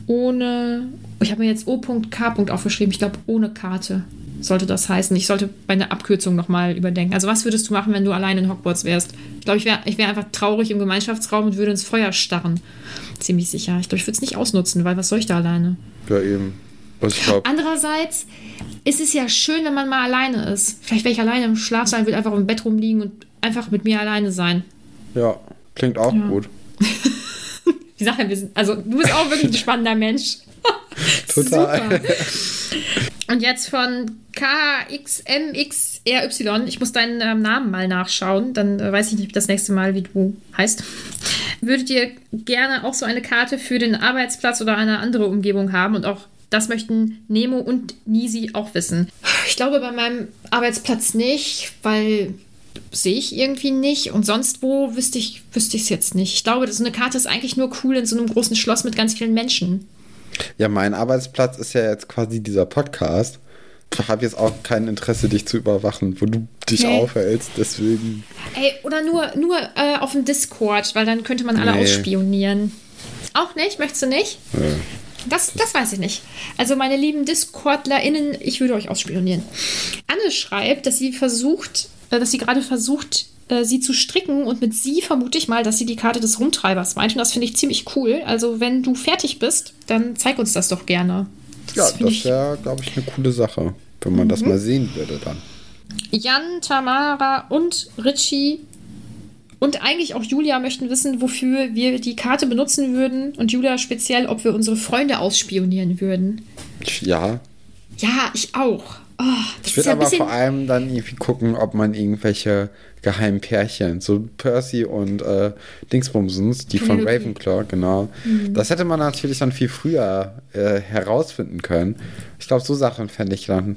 ohne. Ich habe mir jetzt O.K. aufgeschrieben. Ich glaube, ohne Karte sollte das heißen. Ich sollte meine Abkürzung nochmal überdenken. Also, was würdest du machen, wenn du allein in Hogwarts wärst? Ich glaube, ich wäre ich wär einfach traurig im Gemeinschaftsraum und würde ins Feuer starren. Ziemlich sicher. Ich glaube, ich würde es nicht ausnutzen, weil was soll ich da alleine? Ja, eben. Und ich glaube, Andererseits ist es ja schön, wenn man mal alleine ist. Vielleicht wäre ich alleine im Schlafsaal, würde einfach im Bett rumliegen und einfach mit mir alleine sein. ja, klingt auch Ja. gut. Die Sache, wir sind, also du bist auch wirklich ein spannender Mensch. Total. Super. Und jetzt von KXMXRY. Ich muss deinen ähm, Namen mal nachschauen, dann äh, weiß ich nicht das nächste Mal, wie du heißt. Würdet ihr gerne auch so eine Karte für den Arbeitsplatz oder eine andere Umgebung haben? Und auch das möchten Nemo und Nisi auch wissen. Ich glaube bei meinem Arbeitsplatz nicht, weil sehe ich irgendwie nicht. Und sonst wo wüsste ich es jetzt nicht. Ich glaube, so eine Karte ist eigentlich nur cool in so einem großen Schloss mit ganz vielen Menschen. Ja, mein Arbeitsplatz ist ja jetzt quasi dieser Podcast. Ich habe jetzt auch kein Interesse, dich zu überwachen, wo du dich Nee. aufhältst. Deswegen. Ey, oder nur, nur äh, auf dem Discord, weil dann könnte man alle Nee. ausspionieren. Auch nicht? Möchtest du nicht? Das, das weiß ich nicht. Also meine lieben DiscordlerInnen, ich würde euch ausspionieren. Anne schreibt, dass sie versucht, äh, dass sie gerade versucht, äh, sie zu stricken und mit sie vermute ich mal, dass sie die Karte des Rumtreibers meint und das finde ich ziemlich cool. Also wenn du fertig bist, dann zeig uns das doch gerne. Ja, finde das wäre, glaube ich, eine coole Sache, wenn man Mhm. das mal sehen würde dann. Jan, Tamara und Richie und eigentlich auch Julia möchten wissen, wofür wir die Karte benutzen würden. Und Julia speziell, ob wir unsere Freunde ausspionieren würden. Ja. Ja, ich auch. Oh, das Ich würde ja aber bisschen. vor allem dann irgendwie gucken, ob man irgendwelche geheimen Pärchen, so Percy und äh, Dingsbumsens, die von. Ravenclaw, genau. Mhm. Das hätte man natürlich dann viel früher äh, herausfinden können. Ich glaube, so Sachen fände ich dann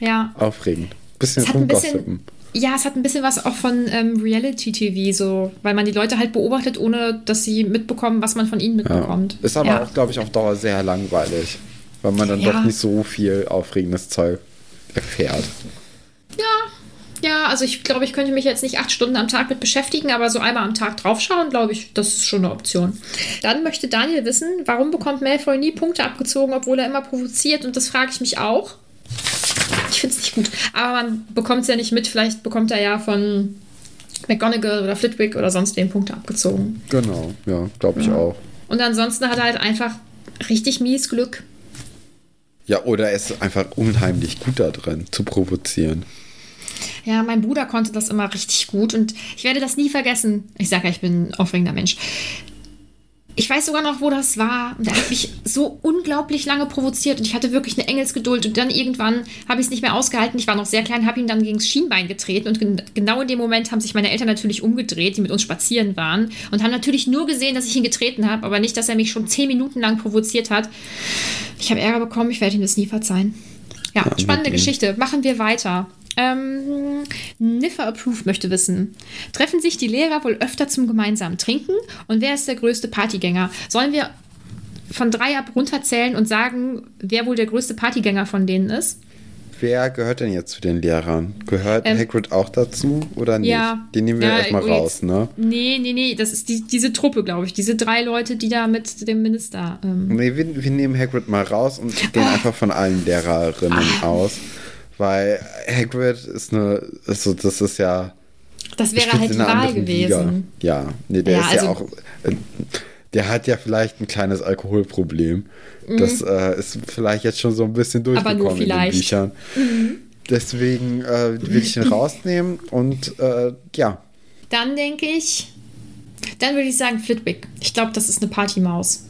Ja. aufregend. Bisschen Es hat ein rumgossipen. Ja, es hat ein bisschen was auch von ähm, Reality-TV, so, weil man die Leute halt beobachtet, ohne dass sie mitbekommen, was man von ihnen Ja. mitbekommt. Ist aber ja. auch, glaube ich, auf Dauer sehr langweilig, weil man dann Ja. doch nicht so viel aufregendes Zeug erfährt. Ja, also ich glaube, ich könnte mich jetzt nicht acht Stunden am Tag mit beschäftigen, aber so einmal am Tag draufschauen, glaube ich, das ist schon eine Option. Dann möchte Daniel wissen, warum bekommt Malfoy nie Punkte abgezogen, obwohl er immer provoziert? Und das frage ich mich auch. Ich finde es nicht gut. Aber man bekommt es ja nicht mit. Vielleicht bekommt er ja von McGonagall oder Flitwick oder sonst wen Punkte abgezogen. Genau, ja, glaube ich auch. Und ansonsten hat er halt einfach richtig mies Glück. Ja, oder er ist einfach unheimlich gut da drin, zu provozieren. Ja, mein Bruder konnte das immer richtig gut und ich werde das nie vergessen. Ich sage ja, ich bin ein aufregender Mensch. Ich weiß sogar noch, wo das war. Und er hat mich so unglaublich lange provoziert und ich hatte wirklich eine Engelsgeduld. Und dann irgendwann habe ich es nicht mehr ausgehalten. Ich war noch sehr klein, habe ihn dann gegen das Schienbein getreten. Und gen genau in dem Moment haben sich meine Eltern natürlich umgedreht, die mit uns spazieren waren. Und haben natürlich nur gesehen, dass ich ihn getreten habe, aber nicht, dass er mich schon zehn Minuten lang provoziert hat. Ich habe Ärger bekommen, ich werde ihm das nie verzeihen. Ja, spannende okay. Geschichte. Machen wir weiter. Ähm, Niffer Approved möchte wissen: Treffen sich die Lehrer wohl öfter zum gemeinsamen Trinken? Und wer ist der größte Partygänger? Sollen wir von drei ab runterzählen und sagen, wer wohl der größte Partygänger von denen ist? Wer gehört denn jetzt zu den Lehrern? Gehört Ähm, Hagrid auch dazu oder nicht? Ja. Den nehmen wir Ja, erstmal oh, raus, ne? Nee, nee, nee, das ist die, diese Truppe, glaube ich. Diese drei Leute, die da mit dem Minister. Ähm, Nee, wir, wir nehmen Hagrid mal raus und gehen einfach von allen Lehrerinnen Ah. aus. Weil Hagrid ist eine, also das ist ja. Das wäre halt die Wahl gewesen. Liga. Ja, nee, der ja, ist also, ja auch. Äh, der hat ja vielleicht ein kleines Alkoholproblem. Mhm. Das äh, ist vielleicht jetzt schon so ein bisschen durchgekommen in den Büchern. Mhm. Deswegen äh, will ich ihn rausnehmen und äh, ja. Dann denke ich, dann würde ich sagen Flitwick. Ich glaube, das ist eine Partymaus.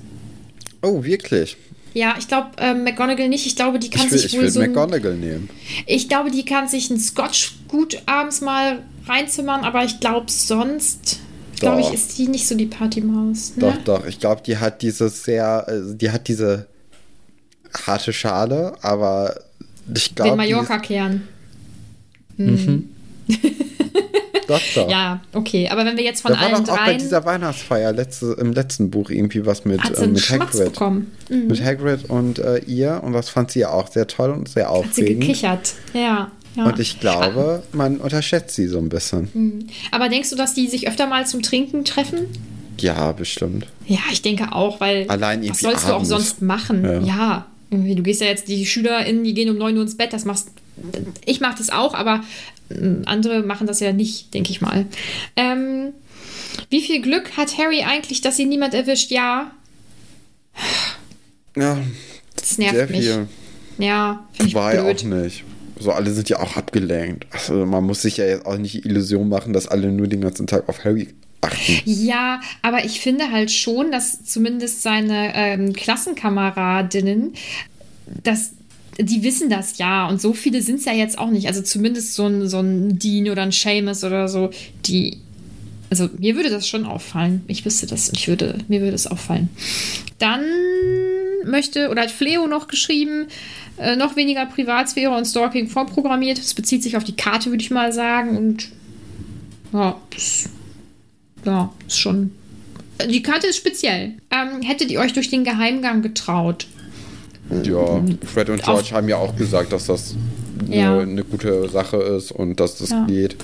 Oh, wirklich? Ja, ich glaube äh, McGonagall nicht. Ich glaube, die kann will, sich ich wohl will so. McGonagall nehmen. Ich glaube, die kann sich einen Scotch gut abends mal reinzimmern, aber ich glaube sonst. Glaube ich, ist die nicht so die Partymaus. Ne? Doch, doch. Ich glaube, die hat dieses sehr, äh, die hat diese harte Schale, aber ich glaube. Den Mallorca-Kern. Mhm. doch, doch. Ja, okay. Aber wenn wir jetzt von da allen war doch auch bei dieser Weihnachtsfeier letzte, im letzten Buch irgendwie was mit, äh, mit Hagrid. Bekommen. Mhm. Mit Hagrid und äh, ihr. Und das fand sie ja auch sehr toll und sehr aufregend. Hat sie gekichert, ja. Ja. Und ich glaube, man unterschätzt sie so ein bisschen. Mhm. Aber denkst du, dass die sich öfter mal zum Trinken treffen? Ja, bestimmt. Ja, ich denke auch, weil Allein was sollst abends. du auch sonst machen? Ja. ja. Du gehst ja jetzt, die SchülerInnen, die gehen um 9 Uhr ins Bett, das machst ich mache das auch, aber ähm, andere machen das ja nicht, denke ich mal. Ähm, wie viel Glück hat Harry eigentlich, dass ihn niemand erwischt? Ja. Ja. Das nervt mich. Viel. Ja, finde ich blöd. auch nicht. So, alle sind ja auch abgelenkt. Also, man muss sich ja jetzt auch nicht die Illusion machen, dass alle nur den ganzen Tag auf Harry achten. Ja, aber ich finde halt schon, dass zumindest seine ähm, Klassenkameradinnen, dass die wissen das ja und so viele sind es ja jetzt auch nicht. Also zumindest so ein, so ein Dean oder ein Seamus oder so, die. Also mir würde das schon auffallen. Ich wüsste das ich würde, mir würde es auffallen. Dann möchte, oder hat Fleo noch geschrieben, äh, noch weniger Privatsphäre und Stalking vorprogrammiert. Das bezieht sich auf die Karte, würde ich mal sagen. Und ja, ja, ist schon. Die Karte ist speziell. Ähm, hättet ihr euch durch den Geheimgang getraut? Ja, Fred und George haben ja auch gesagt, dass das ja. eine, eine, gute Sache ist und dass das ja. geht.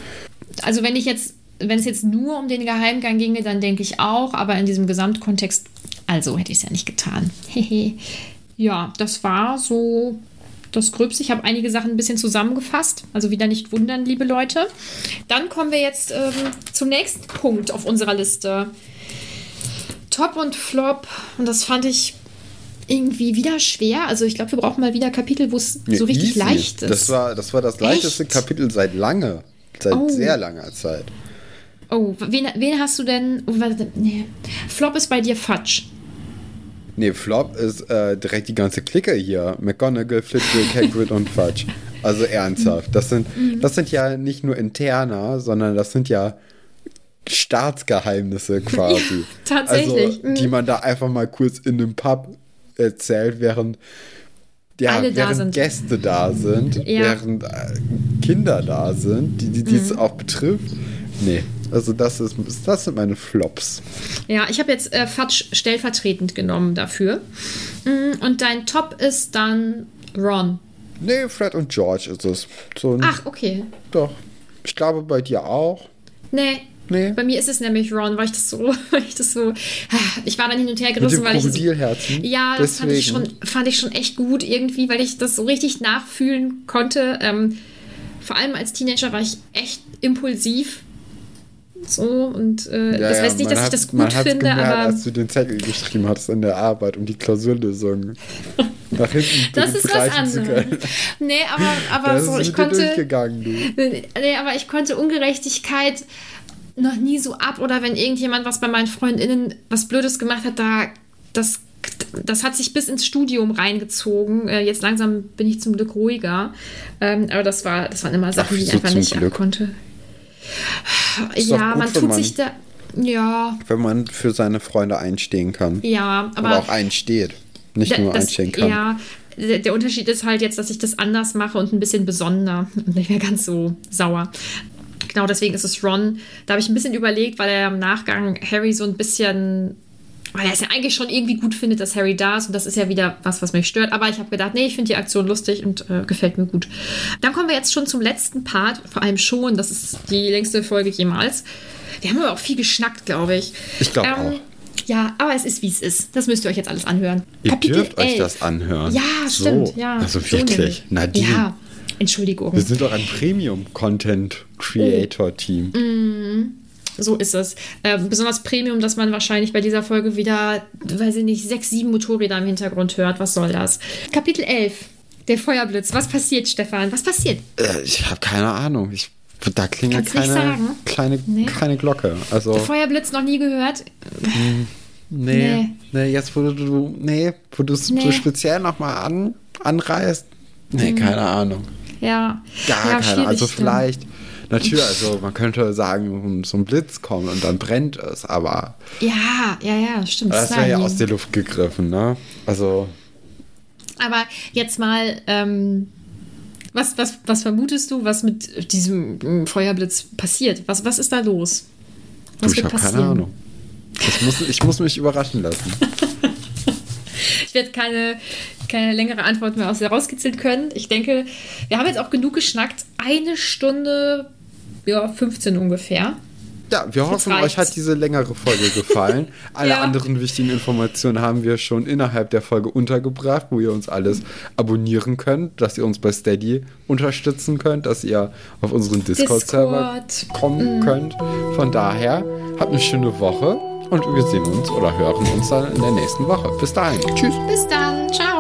Also wenn ich jetzt, wenn es jetzt nur um den Geheimgang ginge, dann denke ich auch, aber in diesem Gesamtkontext, also hätte ich es ja nicht getan. ja, das war so das Gröbste. Ich habe einige Sachen ein bisschen zusammengefasst, also wieder nicht wundern, liebe Leute. Dann kommen wir jetzt ähm, zum nächsten Punkt auf unserer Liste. Top und Flop. Und das fand ich irgendwie wieder schwer. Also ich glaube, wir brauchen mal wieder Kapitel, wo es ja, so richtig easy. leicht ist. Das war, das war das leichteste Echt? Kapitel seit lange. Seit oh. sehr langer Zeit. Oh, wen, wen hast du denn? Oh, warte, nee. Flop ist bei dir Fudge. Nee, Flop ist äh, direkt die ganze Clique hier. McGonagall, Flitwick, Hagrid und Fudge. Also ernsthaft. Das sind, mhm. das sind ja nicht nur interner, sondern das sind ja Staatsgeheimnisse quasi. Ja, tatsächlich. Also, die mhm. man da einfach mal kurz in einem Pub erzählt, während, ja, während Gäste da sind, ja. während äh, Kinder da sind, die, die es mhm. auch betrifft. Nee, also das, ist, das sind meine Flops. Ja, ich habe jetzt äh, Fatsch stellvertretend genommen dafür. Mm, und dein Top ist dann Ron. Nee, Fred und George ist es. So Ach, okay. Doch. Ich glaube bei dir auch. Nee, Nee. Bei mir ist es nämlich Ron, weil ich das so, weil ich das so, ich war dann hin und her gerissen, weil ich das, ja, das fand ich schon, fand ich schon echt gut irgendwie, weil ich das so richtig nachfühlen konnte. Ähm, vor allem als Teenager war ich echt impulsiv. So, und äh, ja, das heißt nicht, dass hat, ich das gut finde, gemerkt, aber. Als du den Zettel geschrieben hattest in der Arbeit, um die Klausurlösung nach hinten Das ist was anderes. Nee, aber, aber so, ich konnte. Nee, aber ich konnte Ungerechtigkeit noch nie so ab oder wenn irgendjemand was bei meinen Freundinnen was Blödes gemacht hat, da das das hat sich bis ins Studium reingezogen. Äh, jetzt langsam bin ich zum Glück ruhiger. Ähm, aber das war, das waren immer Sachen, Ach, die ich einfach nicht Glück. konnte. Ja, man tut man, sich da. Ja. Wenn man für seine Freunde einstehen kann. Ja, aber. Oder auch einsteht. Nicht nur das, einstehen kann. Ja, der Unterschied ist halt jetzt, dass ich das anders mache und ein bisschen besonderer und nicht mehr ganz so sauer genau deswegen ist es Ron. Da habe ich ein bisschen überlegt, weil er im Nachgang Harry so ein bisschen weil er es ja eigentlich schon irgendwie gut findet, dass Harry da ist. Und das ist ja wieder was, was mich stört. Aber ich habe gedacht, nee, ich finde die Aktion lustig und äh, gefällt mir gut. Dann kommen wir jetzt schon zum letzten Part. Vor allem schon, das ist die längste Folge jemals. Wir haben aber auch viel geschnackt, glaube ich. Ich glaube ähm, auch. Ja, aber es ist, wie es ist. Das müsst ihr euch jetzt alles anhören. Ihr Kapitel dürft 11. euch das anhören. Ja, stimmt. Ja, also wirklich. So Nadine. Ja. Entschuldigung. Wir sind doch ein Premium-Content-Creator-Team. Mm, so ist es. Äh, besonders Premium, dass man wahrscheinlich bei dieser Folge wieder, weiß ich nicht, sechs, sieben Motorräder im Hintergrund hört. Was soll das? Kapitel 11. Der Feuerblitz. Was passiert, Stefan? Was passiert? Äh, ich habe keine Ahnung. Ich, da klingelt keine, kleine, Nee. keine Glocke. Also, Der Feuerblitz noch nie gehört? nee, Nee. nee, jetzt wo du, nee, wo du es Nee. so speziell nochmal an, anreißt. Nee, keine Ahnung. Ja. Gar ja, keine. Also dann. vielleicht, natürlich, also man könnte sagen, so ein Blitz kommt und dann brennt es, aber Ja, ja, ja, stimmt. das wäre ja aus der Luft gegriffen, ne? Also, Aber jetzt mal, ähm, was, was, was vermutest du, was mit diesem Feuerblitz passiert? Was, was ist da los? du, Was ich wird habe keine? Ahnung. Ich muss, ich muss mich überraschen lassen. Ich werde keine, keine längere Antwort mehr aus dir rauskitzeln können. Ich denke, wir haben jetzt auch genug geschnackt. Eine Stunde, ja, 15 ungefähr. Ja, wir hoffen, reicht's. euch hat diese längere Folge gefallen. Alle Ja. anderen wichtigen Informationen haben wir schon innerhalb der Folge untergebracht, wo ihr uns alles abonnieren könnt, dass ihr uns bei Steady unterstützen könnt, dass ihr auf unseren Discord-Server Discord. kommen könnt. Von daher, habt eine schöne Woche und wir sehen uns oder hören uns dann in der nächsten Woche. Bis dahin. Tschüss. Bis dann. Ciao.